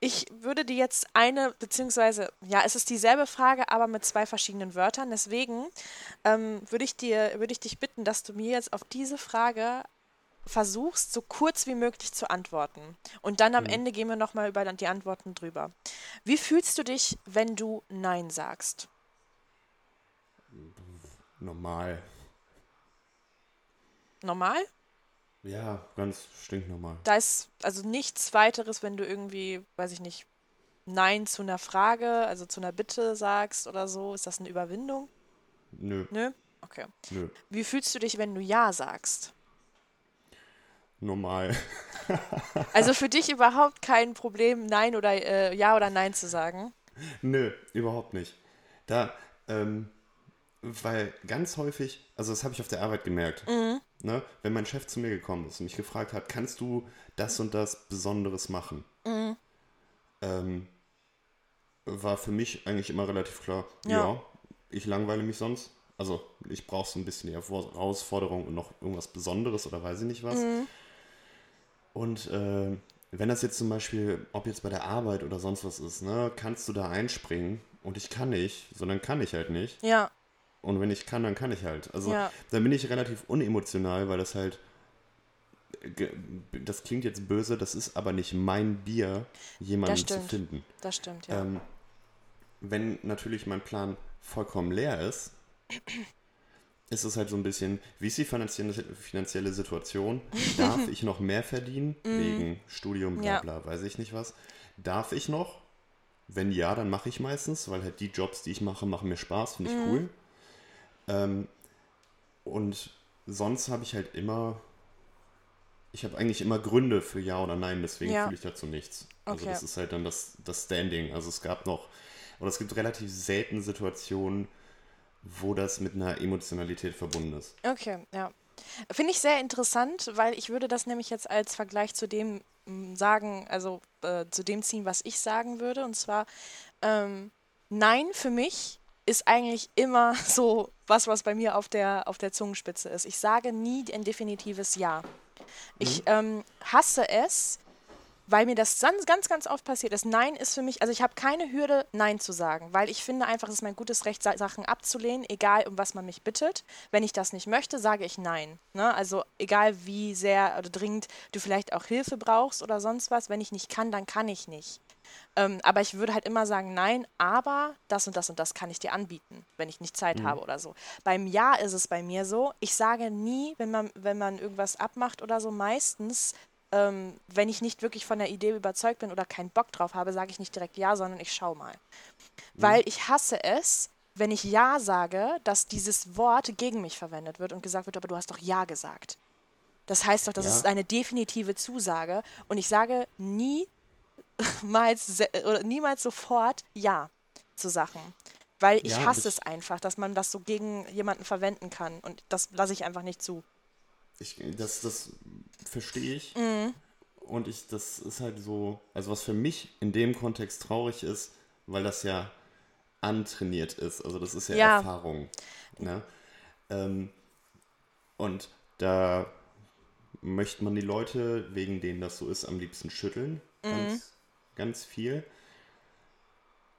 ich würde dir jetzt eine, beziehungsweise, ja, es ist dieselbe Frage, aber mit zwei verschiedenen Wörtern. Deswegen ähm, würde ich dir, würde ich dich bitten, dass du mir jetzt auf diese Frage versuchst, so kurz wie möglich zu antworten. Und dann am Ende gehen wir nochmal über die Antworten drüber. Wie fühlst du dich, wenn du Nein sagst? Normal. Normal? Ja, ganz stinknormal. Da ist also nichts weiteres, wenn du irgendwie, weiß ich nicht, Nein zu einer Frage, also zu einer Bitte sagst oder so. Ist das eine Überwindung? Nö, Nö? Okay. nö. Wie fühlst du dich, wenn du Ja sagst? Normal. Also für dich überhaupt kein Problem, Nein oder äh, Ja oder Nein zu sagen? Nö, überhaupt nicht. Da, ähm, weil ganz häufig, also das habe ich auf der Arbeit gemerkt, ne, wenn mein Chef zu mir gekommen ist und mich gefragt hat, kannst du das und das Besonderes machen? Ähm, war für mich eigentlich immer relativ klar, Ja. ja, ich langweile mich sonst. Also ich brauche so ein bisschen die Herausforderung und noch irgendwas Besonderes oder weiß ich nicht was. Und äh, wenn das jetzt zum Beispiel, ob jetzt bei der Arbeit oder sonst was ist, ne, kannst du da einspringen und ich kann nicht, sondern kann ich halt nicht. Ja, Und wenn ich kann, dann kann ich halt. Also Ja. da bin ich relativ unemotional, weil das halt, das klingt jetzt böse, das ist aber nicht mein Bier, jemanden zu finden. das stimmt, ja. Ähm, wenn natürlich mein Plan vollkommen leer ist, ist es halt so ein bisschen, wie ist die finanzielle, finanzielle Situation? Darf ich noch mehr verdienen? Wegen Studium, bla Mhm. Ja. bla, weiß ich nicht was. Darf ich noch? Wenn ja, dann mache ich meistens, weil halt die Jobs, die ich mache, machen mir Spaß, finde ich Mhm. cool. Ähm, und sonst habe ich halt immer, ich habe eigentlich immer Gründe für Ja oder Nein, deswegen Ja. fühle ich dazu nichts. Also Okay. das ist halt dann das, das Standing. Also es gab noch, oder es gibt relativ selten Situationen, wo das mit einer Emotionalität verbunden ist. Okay, ja. Finde ich sehr interessant, weil ich würde das nämlich jetzt als Vergleich zu dem m, sagen, also äh, zu dem ziehen, was ich sagen würde. Und zwar, ähm, nein, für mich ist eigentlich immer so was, was bei mir auf der, auf der Zungenspitze ist. Ich sage nie ein definitives Ja. Ich ähm, hasse es, weil mir das ganz, ganz, ganz oft passiert ist. Nein ist für mich, also ich habe keine Hürde, Nein zu sagen, weil ich finde einfach, es ist mein gutes Recht, Sa- Sachen abzulehnen, egal um was man mich bittet. Wenn ich das nicht möchte, sage ich Nein. Ne? Also egal wie sehr oder dringend du vielleicht auch Hilfe brauchst oder sonst was, wenn ich nicht kann, dann kann ich nicht. Ähm, aber ich würde halt immer sagen, nein, aber das und das und das kann ich dir anbieten, wenn ich nicht Zeit habe oder so. Beim Ja ist es bei mir so, ich sage nie, wenn man, wenn man irgendwas abmacht oder so, meistens, ähm, wenn ich nicht wirklich von der Idee überzeugt bin oder keinen Bock drauf habe, sage ich nicht direkt Ja, sondern ich schau mal. Weil ich hasse es, wenn ich Ja sage, dass dieses Wort gegen mich verwendet wird und gesagt wird, aber du hast doch Ja gesagt. Das heißt doch, das Ja. ist eine definitive Zusage und ich sage niemals, oder niemals sofort Ja zu Sachen. Weil ich Ja, hasse es einfach, dass man das so gegen jemanden verwenden kann und das lasse ich einfach nicht zu. Ich, das, das verstehe ich. Mhm. Und ich, das ist halt so, also was für mich in dem Kontext traurig ist, weil das ja antrainiert ist. Also das ist ja, Ja. Erfahrung. Ne? Ähm, und da möchte man die Leute, wegen denen das so ist, am liebsten schütteln. Mhm. Ganz, ganz viel.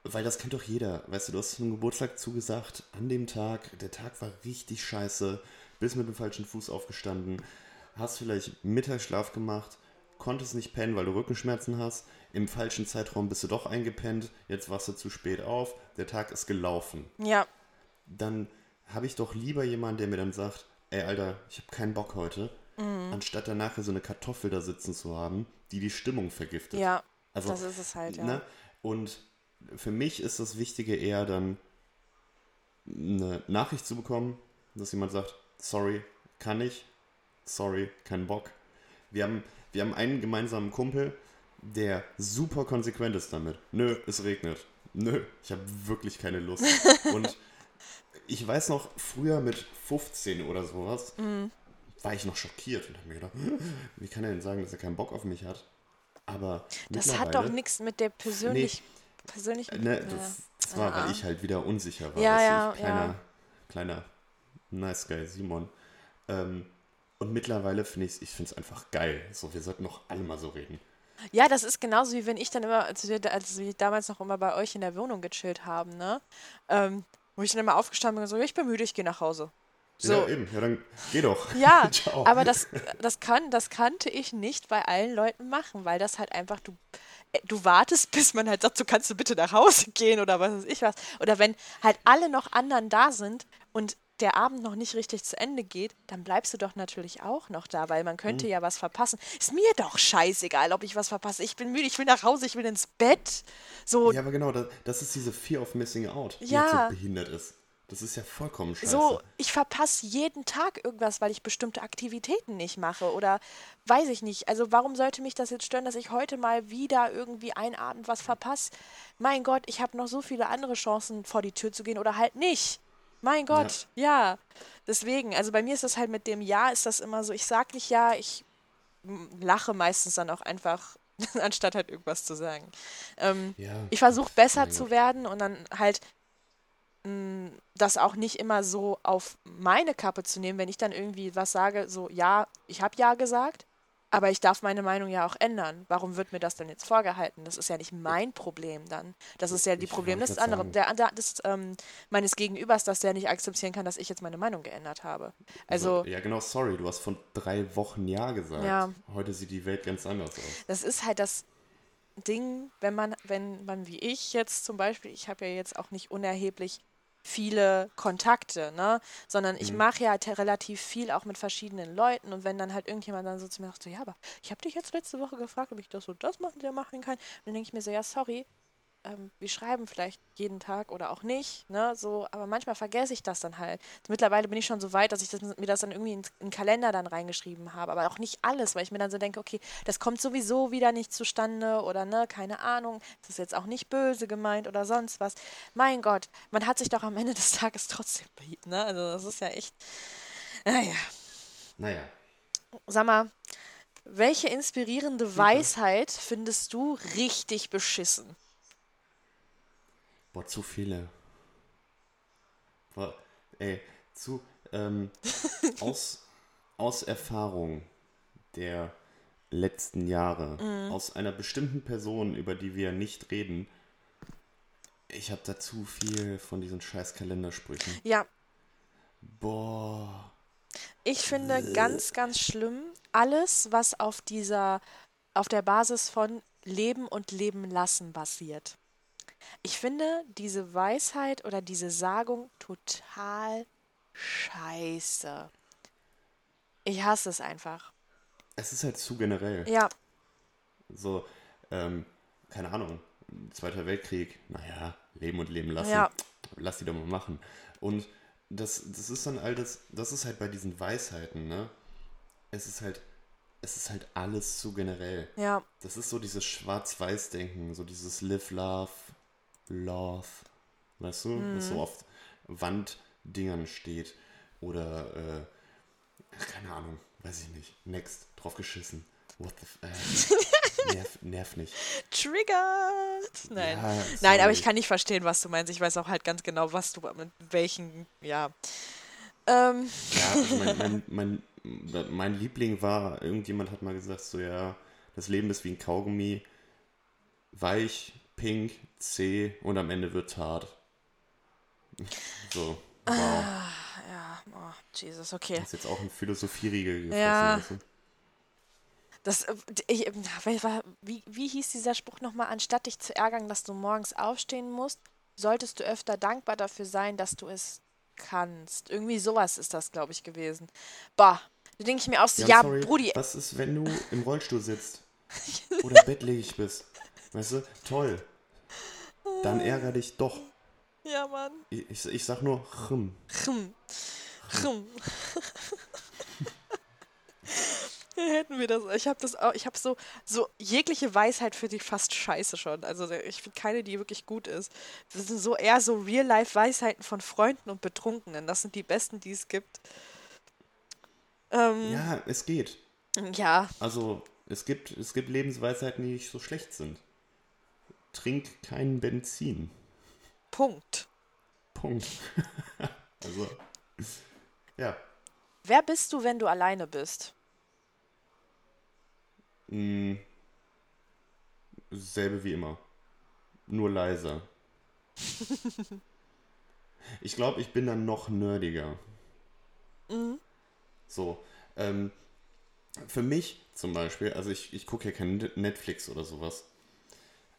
Weil das kennt doch jeder. Weißt du, du hast zum Geburtstag zugesagt, an dem Tag, der Tag war richtig scheiße, bist mit dem falschen Fuß aufgestanden, hast vielleicht Mittagsschlaf gemacht, konntest nicht pennen, weil du Rückenschmerzen hast, im falschen Zeitraum bist du doch eingepennt, jetzt warst du zu spät auf, der Tag ist gelaufen. Ja, Dann habe ich doch lieber jemanden, der mir dann sagt, ey Alter, ich habe keinen Bock heute, Mhm. anstatt dann nachher so eine Kartoffel da sitzen zu haben, die die Stimmung vergiftet. ja, Also, das ist es halt, ja. Ne? Und für mich ist das Wichtige eher dann eine Nachricht zu bekommen, dass jemand sagt, sorry, kann ich, sorry, kein Bock. Wir haben, wir haben einen gemeinsamen Kumpel, der super konsequent ist damit. Nö, es regnet. Nö, ich habe wirklich keine Lust. Und ich weiß noch, früher mit 15 oder sowas, Mhm. war ich noch schockiert und habe mir gedacht, wie kann er denn sagen, dass er keinen Bock auf mich hat? Aber Das hat doch nichts mit der persönlich, persönlichen. Ne, das, das war, weil ich halt wieder unsicher war. Ja, ja, ich, kleiner, ja. kleiner Nice Guy Simon. Ähm, und mittlerweile finde ich es ich find's einfach geil. So, wir sollten doch alle mal so reden. Ja, das ist genauso wie wenn ich dann immer, als wir, als wir damals noch immer bei euch in der Wohnung gechillt haben, ne? Ähm, wo ich dann immer aufgestanden bin und so, ich bin müde, ich gehe nach Hause. So. Ja, eben. Ja, dann geh doch. Ja, aber das, das, kann, das kannte ich nicht bei allen Leuten machen, weil das halt einfach, du, äh, du wartest, bis man halt sagt, so kannst du bitte nach Hause gehen oder was weiß ich was. Oder wenn halt alle noch anderen da sind und der Abend noch nicht richtig zu Ende geht, dann bleibst du doch natürlich auch noch da, weil man könnte Mhm. ja was verpassen. Ist mir doch scheißegal, ob ich was verpasse. Ich bin müde, ich will nach Hause, ich will ins Bett. So, Ja, aber genau, das, das ist diese Fear of Missing Out, die Ja. so behindert ist. Das ist ja vollkommen scheiße. So, ich verpasse jeden Tag irgendwas, weil ich bestimmte Aktivitäten nicht mache oder weiß ich nicht. Also warum sollte mich das jetzt stören, dass ich heute mal wieder irgendwie einen Abend was verpasse? Mein Gott, ich habe noch so viele andere Chancen, vor die Tür zu gehen oder halt nicht. Mein Gott, ja. Deswegen, also bei mir ist das halt mit dem Ja, ist das immer so, ich sag nicht Ja, ich lache meistens dann auch einfach, anstatt halt irgendwas zu sagen. Ähm, Ja. ich versuche besser zu werden und dann halt das auch nicht immer so auf meine Kappe zu nehmen, wenn ich dann irgendwie was sage, so ja, ich habe ja gesagt, aber ich darf meine Meinung ja auch ändern. Warum wird mir das denn jetzt vorgehalten? Das ist ja nicht mein Problem dann. Das ist ja die Ich Problem des anderen, der, der, des, ähm, meines Gegenübers, dass der nicht akzeptieren kann, dass ich jetzt meine Meinung geändert habe. Also ja, genau, sorry, du hast von drei Wochen Ja gesagt. Ja. Heute sieht die Welt ganz anders aus. das ist halt das Ding, wenn man, wenn man wie ich jetzt zum Beispiel, ich habe ja jetzt auch nicht unerheblich viele Kontakte, ne? Sondern ich mache ja te- relativ viel auch mit verschiedenen Leuten und wenn dann halt irgendjemand dann so zu mir sagt, so, ja, aber ich habe dich jetzt letzte Woche gefragt, ob ich das und das machen, machen kann. Dann denke ich mir so, ja, sorry, ähm, wir schreiben vielleicht jeden Tag oder auch nicht, ne, so, aber manchmal vergesse ich das dann halt. Mittlerweile bin ich schon so weit, dass ich das, mir das dann irgendwie in, den Kalender dann reingeschrieben habe, aber auch nicht alles, weil ich mir dann so denke, okay, das kommt sowieso wieder nicht zustande oder ne, keine Ahnung, das ist jetzt auch nicht böse gemeint oder sonst was. Mein Gott, man hat sich doch am Ende des Tages trotzdem lieb, ne, also das ist ja echt, naja. Naja. Sag mal, welche inspirierende Weisheit findest du richtig beschissen? Boah, zu viele. Boah, ey, zu, ähm, aus, aus Erfahrung der letzten Jahre, aus einer bestimmten Person, über die wir nicht reden, ich habe da zu viel von diesen scheiß Kalendersprüchen. Ja, Boah. Ich finde ganz, ganz schlimm alles, was auf dieser, auf der Basis von Leben und Leben lassen basiert. Ich finde diese Weisheit oder diese Sagung total scheiße. Ich hasse es einfach. Es ist halt zu generell. Ja, So, ähm, keine Ahnung, Zweiter Weltkrieg, naja, leben und leben lassen. Ja. lass die doch mal machen. Und das, das ist dann all das, das ist halt bei diesen Weisheiten, ne? Es ist halt, es ist halt alles zu generell. Ja, Das ist so dieses Schwarz-Weiß-Denken, so dieses Live, Love, Love. Weißt du? Das so auf Wanddingern steht. Oder, äh, keine Ahnung, weiß ich nicht. Next, drauf geschissen. What the f äh, nerv, nerv nicht. triggered. Nein. Ja, Nein, aber ich kann nicht verstehen, was du meinst. Ich weiß auch halt ganz genau, was du mit welchen, ja. Ähm, Ja, also mein, mein, mein, mein Liebling war, irgendjemand hat mal gesagt, so ja, das Leben ist wie ein Kaugummi, weich, pink, zäh und am Ende wird hart. So, wow. ja, oh, Jesus, okay. Das ist jetzt auch ein Philosophieriegel gefressen. Ja. Das, äh, ich, wie, wie hieß dieser Spruch nochmal? Anstatt dich zu ärgern, dass du morgens aufstehen musst, solltest du öfter dankbar dafür sein, dass du es kannst. Irgendwie sowas ist das, glaube ich, gewesen. Bah, da denke ich mir auch so, Ja, ja, sorry, Brudi, Was ist, wenn du im Rollstuhl sitzt oder bettlägerig bist? Weißt du, toll. Dann ärger dich doch. ja, Mann. Ich, ich, ich sag nur, hm. Hm. Hm. Hätten wir das. Ich habe das auch, ich habe so, so jegliche Weisheit für dich fast scheiße schon. Also ich finde keine, die wirklich gut ist. Das sind so eher so Real-Life-Weisheiten von Freunden und Betrunkenen. Das sind die besten, die es gibt. Ähm, Ja, es geht. ja. Also, es gibt, es gibt Lebensweisheiten, die nicht so schlecht sind. Trink kein Benzin. Punkt. Punkt. also, ja. Wer bist du, wenn du alleine bist? Mh, selbe wie immer. Nur leiser. ich glaube, ich bin dann noch nerdiger. So. Ähm, für mich zum Beispiel, also ich, ich gucke ja kein Netflix oder sowas.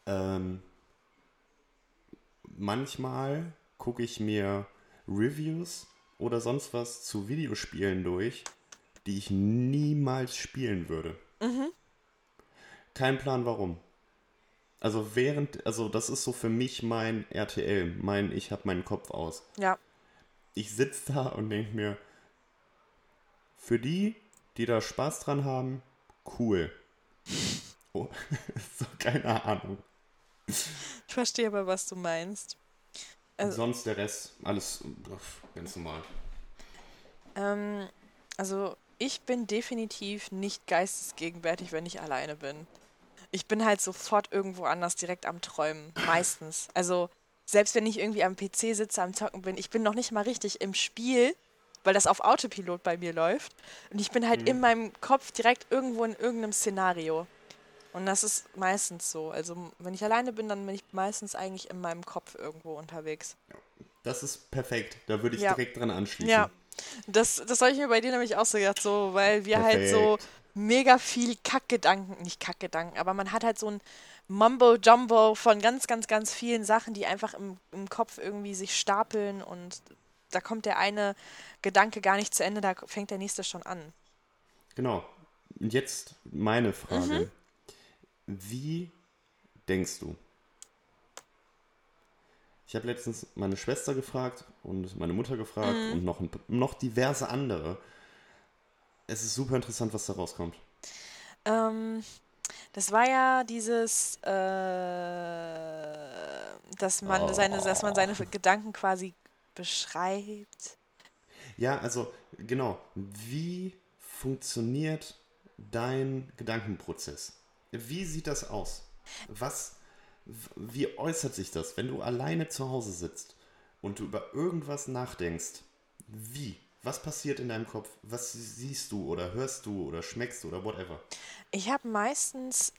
Ähm, manchmal gucke ich mir Reviews oder sonst was zu Videospielen durch, die ich niemals spielen würde. Kein Plan warum. Also während, also das ist so für mich mein RTL, mein Ich habe meinen Kopf aus. Ja. Ich sitze da und denke mir, für die, die da Spaß dran haben, cool. Oh, so keine Ahnung. Ich verstehe aber, was du meinst. Also- Sonst der Rest, alles ganz normal. Ähm, also ich bin definitiv nicht geistesgegenwärtig, wenn ich alleine bin. Ich bin halt sofort irgendwo anders direkt am Träumen, meistens. Also selbst wenn ich irgendwie am PC sitze, am Zocken bin, ich bin noch nicht mal richtig im Spiel, weil das auf Autopilot bei mir läuft. Und ich bin halt in meinem Kopf direkt irgendwo in irgendeinem Szenario. Und das ist meistens so. Also wenn ich alleine bin, dann bin ich meistens eigentlich in meinem Kopf irgendwo unterwegs. Das ist perfekt. Da würde ich Ja. direkt dran anschließen. Ja, das, das habe ich mir bei dir nämlich auch so gedacht, so, weil wir halt so Perfekt. mega viel Kackgedanken, nicht Kackgedanken, aber man hat halt so ein Mumbo-Jumbo von ganz, ganz, ganz vielen Sachen, die einfach im, im Kopf irgendwie sich stapeln und da kommt der eine Gedanke gar nicht zu Ende, da fängt der nächste schon an. Genau. Und jetzt meine Frage. Mhm. Wie denkst du? Ich habe letztens meine Schwester gefragt und meine Mutter gefragt Mhm. und noch, ein- noch diverse andere. Es ist super interessant, was da rauskommt. Ähm, das war ja dieses, äh, dass man seine, dass man seine Gedanken quasi beschreibt. Ja, also genau. Wie funktioniert dein Gedankenprozess? Wie sieht das aus? Was, wie äußert sich das, wenn du alleine zu Hause sitzt und du über irgendwas nachdenkst? Wie? Was passiert in deinem Kopf? Was siehst du oder hörst du oder schmeckst du oder whatever? Ich habe meistens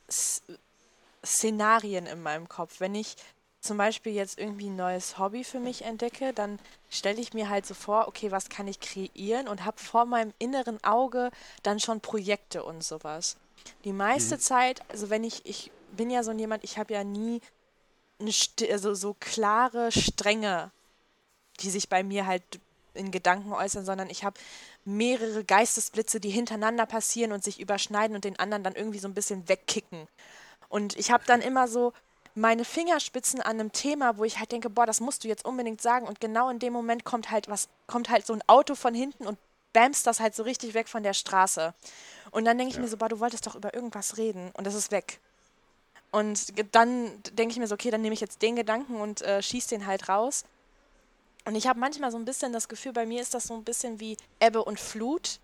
Szenarien in meinem Kopf. Wenn ich zum Beispiel jetzt irgendwie ein neues Hobby für mich entdecke, dann stelle ich mir halt so vor, okay, was kann ich kreieren und habe vor meinem inneren Auge dann schon Projekte und sowas. Die meiste Zeit, also wenn ich, ich bin ja so jemand, ich habe ja nie eine, st- also so klare Stränge, die sich bei mir halt in Gedanken äußern, sondern ich habe mehrere Geistesblitze, die hintereinander passieren und sich überschneiden und den anderen dann irgendwie so ein bisschen wegkicken. Und ich habe dann immer so meine Fingerspitzen an einem Thema, wo ich halt denke, boah, das musst du jetzt unbedingt sagen. Und genau in dem Moment kommt halt was, kommt halt so ein Auto von hinten und bamst das halt so richtig weg von der Straße. Und dann denke ich Ja. mir so, boah, du wolltest doch über irgendwas reden und das ist weg. Und dann denke ich mir so, okay, dann nehme ich jetzt den Gedanken und äh, schieß den halt raus. Und ich habe manchmal so ein bisschen das Gefühl, bei mir ist das so ein bisschen wie Ebbe und Flut.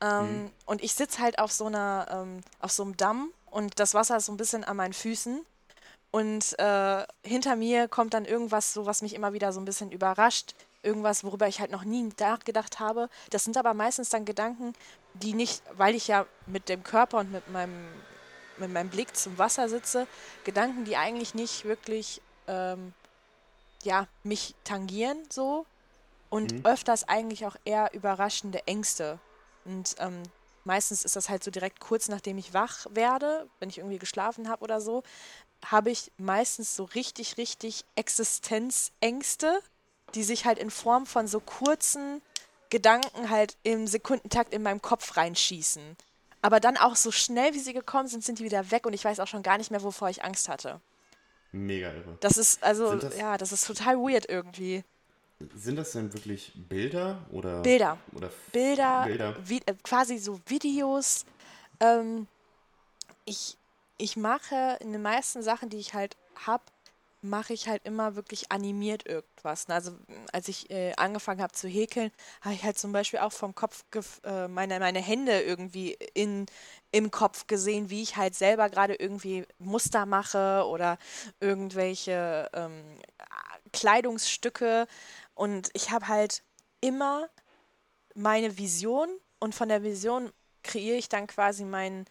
Ähm, Und ich sitze halt auf so einer, ähm, auf so einem Damm und das Wasser ist so ein bisschen an meinen Füßen. Und äh, hinter mir kommt dann irgendwas, so was mich immer wieder so ein bisschen überrascht. Irgendwas, worüber ich halt noch nie nachgedacht habe. Das sind aber meistens dann Gedanken, die nicht, weil ich ja mit dem Körper und mit meinem, mit meinem Blick zum Wasser sitze, Gedanken, die eigentlich nicht wirklich ähm, ja, mich tangieren so. Und öfters eigentlich auch eher überraschende Ängste. Und ähm, meistens ist das halt so direkt kurz nachdem ich wach werde, wenn ich irgendwie geschlafen habe oder so, habe ich meistens so richtig, richtig Existenzängste, die sich halt in Form von so kurzen Gedanken halt im Sekundentakt in meinem Kopf reinschießen. Aber dann auch so schnell, wie sie gekommen sind, sind die wieder weg und ich weiß auch schon gar nicht mehr, wovor ich Angst hatte. Mega irre. Das ist, also, das- ja, das ist total weird irgendwie. Sind das denn wirklich Bilder oder Bilder. oder Bilder, Bilder? Vi äh, quasi so Videos. Ähm, ich, ich mache in den meisten Sachen, die ich halt habe, mache ich halt immer wirklich animiert irgendwas. ne? Also m, als ich äh, angefangen habe zu häkeln, habe ich halt zum Beispiel auch vom Kopf äh, meine, meine Hände irgendwie in, im Kopf gesehen, wie ich halt selber gerade irgendwie Muster mache oder irgendwelche ähm, Kleidungsstücke. Und ich habe halt immer meine Vision und von der Vision kreiere ich dann quasi mein,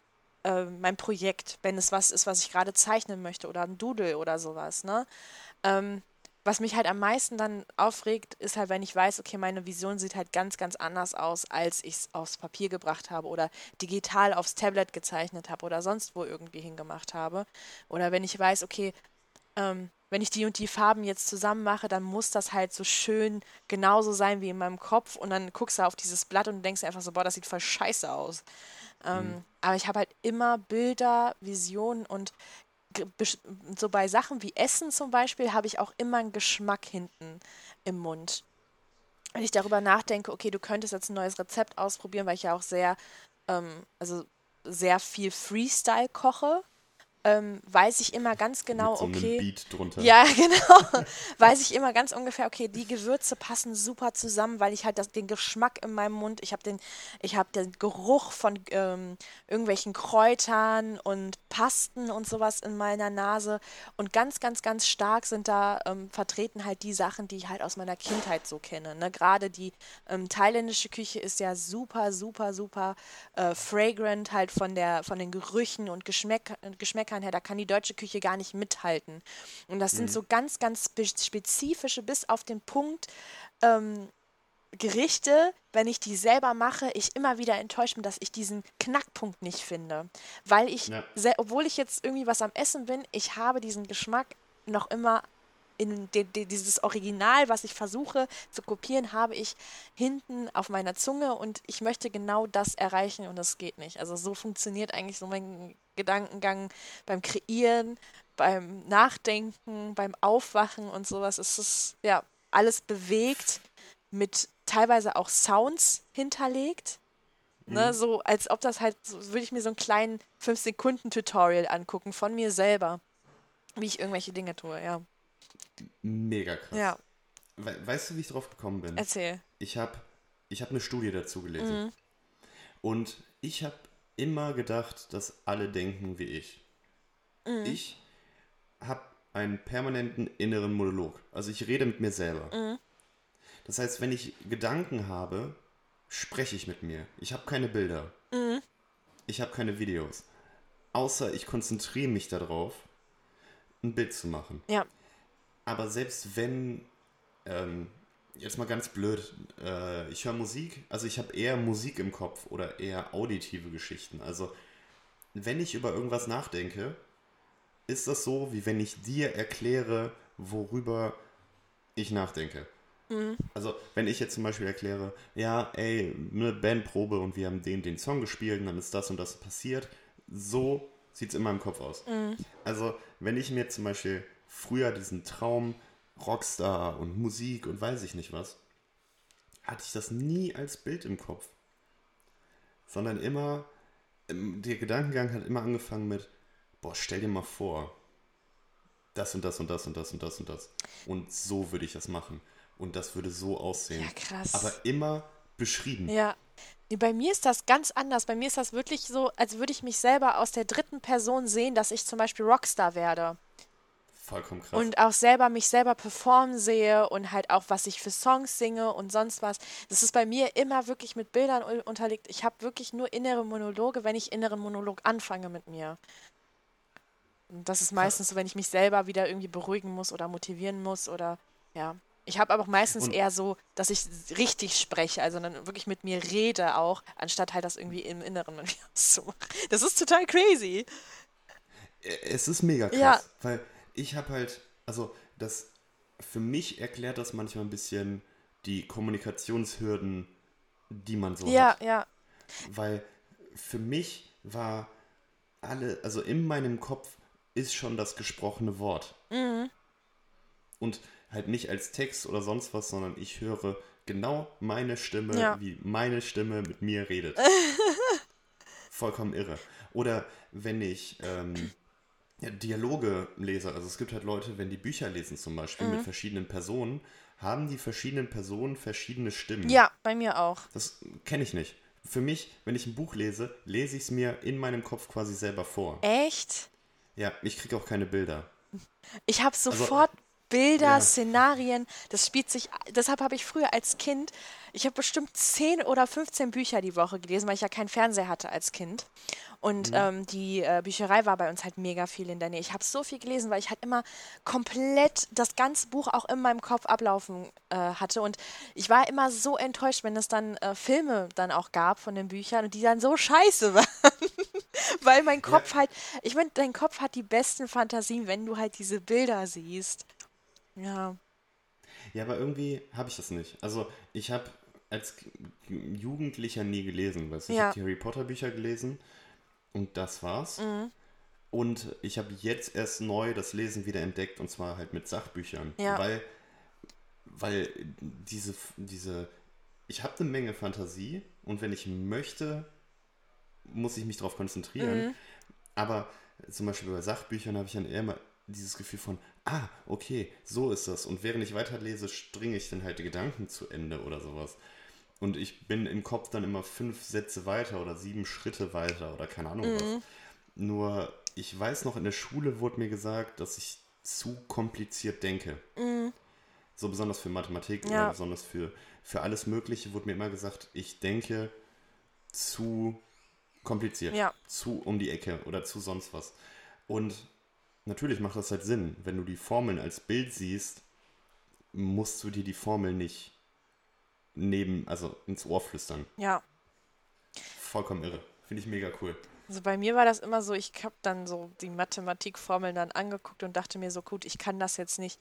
äh, mein Projekt, wenn es was ist, was ich gerade zeichnen möchte oder ein Doodle oder sowas, ne? Ähm, was mich halt am meisten dann aufregt, ist halt, wenn ich weiß, okay, meine Vision sieht halt ganz, ganz anders aus, als ich es aufs Papier gebracht habe oder digital aufs Tablet gezeichnet habe oder sonst wo irgendwie hingemacht habe. Oder wenn ich weiß, okay, ähm, wenn ich die und die Farben jetzt zusammen mache, dann muss das halt so schön genauso sein wie in meinem Kopf. Und dann guckst du auf dieses Blatt und denkst einfach so, boah, das sieht voll scheiße aus. Ähm, Aber ich habe halt immer Bilder, Visionen und so bei Sachen wie Essen zum Beispiel habe ich auch immer einen Geschmack hinten im Mund. Wenn ich darüber nachdenke, okay, du könntest jetzt ein neues Rezept ausprobieren, weil ich ja auch sehr, ähm, also sehr viel Freestyle koche, ähm, weiß ich immer ganz genau, mit so okay. Beat drunter. Ja, genau. Weiß ich immer ganz ungefähr, okay, die Gewürze passen super zusammen, weil ich halt das, den Geschmack in meinem Mund, ich habe den, ich habe den Geruch von ähm, irgendwelchen Kräutern und Pasten und sowas in meiner Nase. Und ganz, ganz, ganz stark sind da ähm, vertreten halt die Sachen, die ich halt aus meiner Kindheit so kenne. Ne? Gerade die ähm, thailändische Küche ist ja super, super, super äh, fragrant halt von der, von den Gerüchen und Geschmäck, Geschmäckern her. Da kann die deutsche Küche gar nicht mithalten. Und das sind so ganz, ganz spe spezifische, bis auf den Punkt, ähm, Gerichte, wenn ich die selber mache, ich immer wieder enttäuscht bin, dass ich diesen Knackpunkt nicht finde. Weil ich, Ja. se- obwohl ich jetzt irgendwie was am Essen bin, ich habe diesen Geschmack noch immer in de, de, dieses Original, was ich versuche zu kopieren, habe ich hinten auf meiner Zunge und ich möchte genau das erreichen und das geht nicht. Also so funktioniert eigentlich so mein Gedankengang beim Kreieren, beim Nachdenken, beim Aufwachen und sowas. Es ist ja alles bewegt mit teilweise auch Sounds hinterlegt. Ne, so als ob das halt, so, würde ich mir so einen kleinen 5-Sekunden-Tutorial angucken von mir selber, wie ich irgendwelche Dinge tue, ja. Mega krass. Ja, We weißt du, wie ich drauf gekommen bin? erzähl. Ich habe ich hab eine Studie dazu gelesen. Mhm. Und ich habe immer gedacht, dass alle denken wie ich. Mhm. Ich habe einen permanenten inneren Monolog. Also ich rede mit mir selber. Mhm. Das heißt, wenn ich Gedanken habe, spreche ich mit mir. Ich habe keine Bilder. Mhm. Ich habe keine Videos. Außer ich konzentriere mich darauf, ein Bild zu machen. Ja, Aber selbst wenn, ähm, jetzt mal ganz blöd, äh, ich höre Musik, also ich habe eher Musik im Kopf oder eher auditive Geschichten. Also wenn ich über irgendwas nachdenke, ist das so, wie wenn ich dir erkläre, worüber ich nachdenke. Also wenn ich jetzt zum Beispiel erkläre, ja, ey, eine Bandprobe und wir haben den, den Song gespielt und dann ist das und das passiert, so, sieht es in meinem Kopf aus. Also, wenn ich mir zum Beispiel früher diesen Traum Rockstar und Musik und weiß ich nicht was, hatte ich das nie als Bild im Kopf. Sondern immer, der Gedankengang hat immer angefangen mit, boah, stell dir mal vor, das und das und das und das und das und das. Und so würde ich das machen. Und das würde so aussehen. Ja, krass. Aber immer beschrieben. Ja. Bei mir ist das ganz anders. Bei mir ist das wirklich so, als würde ich mich selber aus der dritten Person sehen, dass ich zum Beispiel Rockstar werde. Vollkommen krass. Und auch selber mich selber performen sehe und halt auch, was ich für Songs singe und sonst was. Das ist bei mir immer wirklich mit Bildern unterlegt. Ich habe wirklich nur innere Monologe, wenn ich inneren Monolog anfange mit mir. Und das ist meistens so, wenn ich mich selber wieder irgendwie beruhigen muss oder motivieren muss oder ja. Ich habe aber auch meistens Und- eher so, dass ich richtig spreche, also dann wirklich mit mir rede auch, anstatt halt das irgendwie im Inneren mit mir auszumachen. Das ist total crazy. Es ist mega krass, Ja. weil ich habe halt, also das, für mich erklärt das manchmal ein bisschen die Kommunikationshürden, die man so Ja, hat. ja. Weil für mich war alle, also in meinem Kopf ist schon das gesprochene Wort. Mhm. Und halt nicht als Text oder sonst was, sondern ich höre genau meine Stimme, Ja. wie meine Stimme mit mir redet. Vollkommen irre. Oder wenn ich ähm, ja, Dialoge lese, also es gibt halt Leute, wenn die Bücher lesen zum Beispiel Mhm. mit verschiedenen Personen, haben die verschiedenen Personen verschiedene Stimmen. Ja, bei mir auch. Das kenne ich nicht. Für mich, wenn ich ein Buch lese, lese ich es mir in meinem Kopf quasi selber vor. Echt? Ja, ich kriege auch keine Bilder. Ich habe sofort Bilder, ja. Szenarien. Das spielt sich. Deshalb habe ich früher als Kind, ich habe bestimmt 10 oder 15 Bücher die Woche gelesen, weil ich ja keinen Fernseher hatte als Kind. Und ähm, die äh, Bücherei war bei uns halt mega viel in der Nähe. Ich habe so viel gelesen, weil ich halt immer komplett das ganze Buch auch in meinem Kopf ablaufen äh, hatte. Und ich war immer so enttäuscht, wenn es dann äh, Filme dann auch gab von den Büchern und die dann so scheiße waren. weil mein Kopf halt, ich meine, dein Kopf hat die besten Fantasien, wenn du halt diese Bilder siehst. Ja. Ja, aber irgendwie habe ich das nicht. Also ich habe als Jugendlicher nie gelesen. Weißt? du. Ich Ja. habe die Harry Potter Bücher gelesen und das war's. Mhm. Und ich habe jetzt erst neu das Lesen wieder entdeckt und zwar halt mit Sachbüchern. Ja. Weil, weil diese, diese, ich habe eine Menge Fantasie und wenn ich möchte, muss ich mich darauf konzentrieren. Mhm. Aber zum Beispiel bei Sachbüchern habe ich dann eher immer dieses Gefühl von, ah, okay, so ist das. Und während ich weiterlese, stringe ich dann halt die Gedanken zu Ende oder sowas. Und ich bin im Kopf dann immer fünf Sätze weiter oder sieben Schritte weiter oder keine Ahnung Mhm. was. Nur, ich weiß noch, in der Schule wurde mir gesagt, dass ich zu kompliziert denke. So besonders für Mathematik Mhm. Ja. oder besonders für, für alles Mögliche wurde mir immer gesagt, ich denke zu kompliziert, Ja. zu um die Ecke oder zu sonst was. Und natürlich macht das halt Sinn. Wenn du die Formeln als Bild siehst, musst du dir die Formel nicht neben, also ins Ohr flüstern. Ja. Vollkommen irre. Finde ich mega cool. Also bei mir war das immer so, ich habe dann so die Mathematikformeln dann angeguckt und dachte mir so, gut, ich kann das jetzt nicht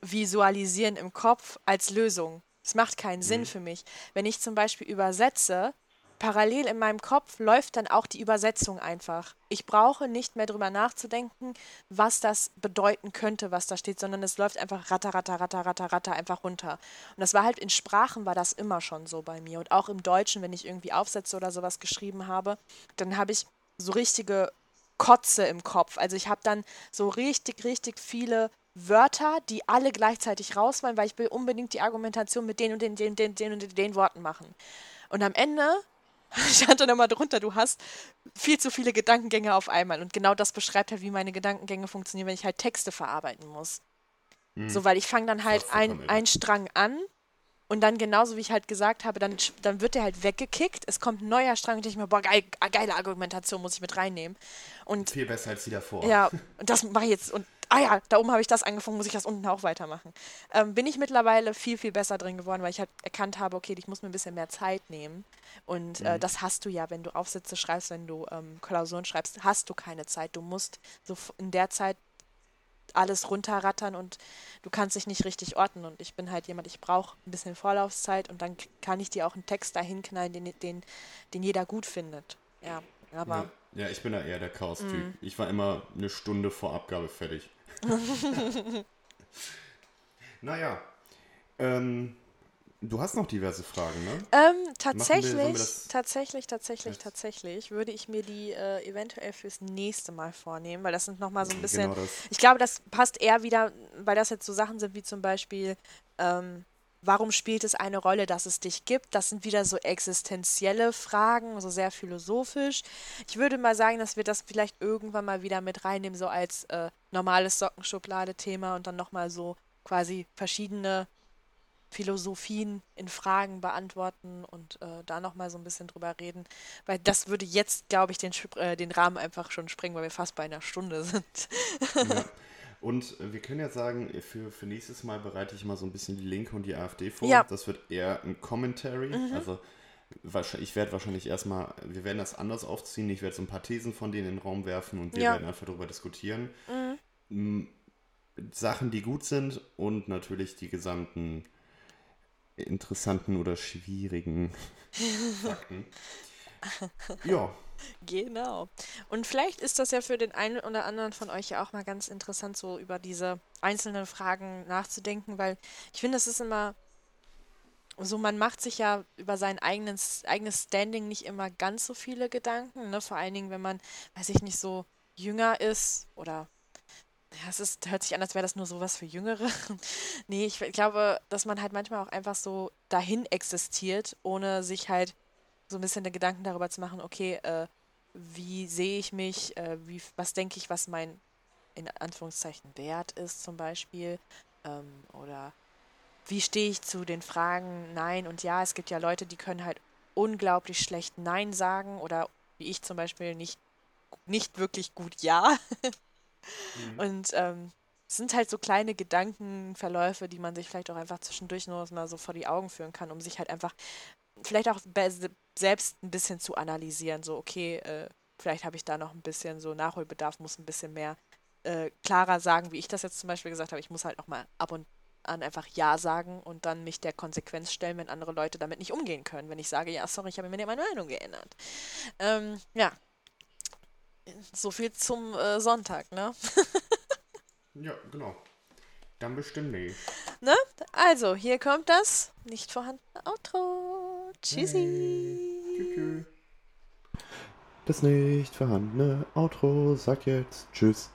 visualisieren im Kopf als Lösung. Es macht keinen Sinn für mich. Wenn ich zum Beispiel übersetze, parallel in meinem Kopf läuft dann auch die Übersetzung einfach. Ich brauche nicht mehr drüber nachzudenken, was das bedeuten könnte, was da steht, sondern es läuft einfach ratter, ratter, ratter, ratter, ratter einfach runter. Und das war halt in Sprachen war das immer schon so bei mir. Und auch im Deutschen, wenn ich irgendwie Aufsätze oder sowas geschrieben habe, dann habe ich so richtige Kotze im Kopf. Also ich habe dann so richtig, richtig viele Wörter, die alle gleichzeitig raus wollen, weil ich will unbedingt die Argumentation mit den und den, den, den, den und den, den Worten machen. Und am Ende stand dann immer drunter, du hast viel zu viele Gedankengänge auf einmal. Und genau das beschreibt halt, wie meine Gedankengänge funktionieren, wenn ich halt Texte verarbeiten muss. So, weil ich fange dann halt Das ist vollkommen ein, irre. ein Strang an und dann genauso wie ich halt gesagt habe, dann, dann wird der halt weggekickt. Es kommt ein neuer Strang und ich denke mir, boah, geil, geile Argumentation muss ich mit reinnehmen. Und Viel besser als die davor. ja, und das mache ich jetzt. Und ah ja, da oben habe ich das angefangen, muss ich das unten auch weitermachen. Ähm, bin ich mittlerweile viel, viel besser drin geworden, weil ich halt erkannt habe, okay, ich muss mir ein bisschen mehr Zeit nehmen. Und äh, das hast du ja, wenn du Aufsätze schreibst, wenn du ähm, Klausuren schreibst, hast du keine Zeit. Du musst so in der Zeit alles runterrattern und du kannst dich nicht richtig ordnen. Und ich bin halt jemand, ich brauche ein bisschen Vorlaufzeit und dann kann ich dir auch einen Text dahin knallen, den, den, den jeder gut findet. Ja. Aber Ja, ja ich bin da eher der Chaos-Typ. Ich war immer eine Stunde vor Abgabe fertig. naja. Ähm, du hast noch diverse Fragen, ne? ähm, wir- tatsächlich, wir das- tatsächlich, tatsächlich, Jetzt- tatsächlich würde ich mir die äh, eventuell fürs nächste Mal vornehmen, weil das sind nochmal so ein bisschen. Genau. Ich glaube, das passt eher wieder, weil das jetzt so Sachen sind wie zum Beispiel, ähm, warum spielt es eine Rolle, dass es dich gibt? Das sind wieder so existenzielle Fragen, so sehr philosophisch. Ich würde mal sagen, dass wir das vielleicht irgendwann mal wieder mit reinnehmen, so als äh, normales Sockenschublade-Thema und dann nochmal so quasi verschiedene Philosophien in Fragen beantworten und äh, da nochmal so ein bisschen drüber reden. Weil das würde jetzt, glaube ich, den, äh, den Rahmen einfach schon sprengen, weil wir fast bei einer Stunde sind. Ja. Und wir können ja sagen, für, für nächstes Mal bereite ich mal so ein bisschen die Linke und die AfD vor. Ja. Das wird eher ein Commentary. Also wahrsch- ich werde wahrscheinlich erstmal, wir werden das anders aufziehen. Ich werde so ein paar Thesen von denen in den Raum werfen und wir Ja. werden einfach darüber diskutieren. M- Sachen, die gut sind und natürlich die gesamten interessanten oder schwierigen Fakten. Ja, Genau. Und vielleicht ist das ja für den einen oder anderen von euch ja auch mal ganz interessant, so über diese einzelnen Fragen nachzudenken, weil ich finde, es ist immer so, man macht sich ja über sein eigenes, eigenes Standing nicht immer ganz so viele Gedanken, ne? Vor allen Dingen, wenn man, weiß ich nicht, so jünger ist oder ja, es ist, hört sich an, als wäre das nur sowas für Jüngere. nee, ich glaube, dass man halt manchmal auch einfach so dahin existiert, ohne sich halt so ein bisschen den Gedanken darüber zu machen, okay, äh, wie sehe ich mich, äh, wie, was denke ich, was mein in Anführungszeichen Wert ist zum Beispiel, ähm, oder wie stehe ich zu den Fragen Nein und Ja. Es gibt ja Leute, die können halt unglaublich schlecht Nein sagen oder wie ich zum Beispiel nicht, nicht wirklich gut Ja. Und ähm, es sind halt so kleine Gedankenverläufe, die man sich vielleicht auch einfach zwischendurch nur mal so vor die Augen führen kann, um sich halt einfach vielleicht auch selbst ein bisschen zu analysieren. So, okay, äh, vielleicht habe ich da noch ein bisschen so Nachholbedarf, muss ein bisschen mehr äh, klarer sagen, wie ich das jetzt zum Beispiel gesagt habe. Ich muss halt noch mal ab und an einfach Ja sagen und dann mich der Konsequenz stellen, wenn andere Leute damit nicht umgehen können. Wenn ich sage, ja, sorry, ich habe mir meine Meinung geändert. Ähm, ja. So viel zum äh, Sonntag, ne? ja, genau. Dann bestimmt nicht. ne? Also, hier kommt das nicht vorhandene Outro. Tschüssi. Tschüss. Das nicht vorhandene Outro sagt jetzt Tschüss.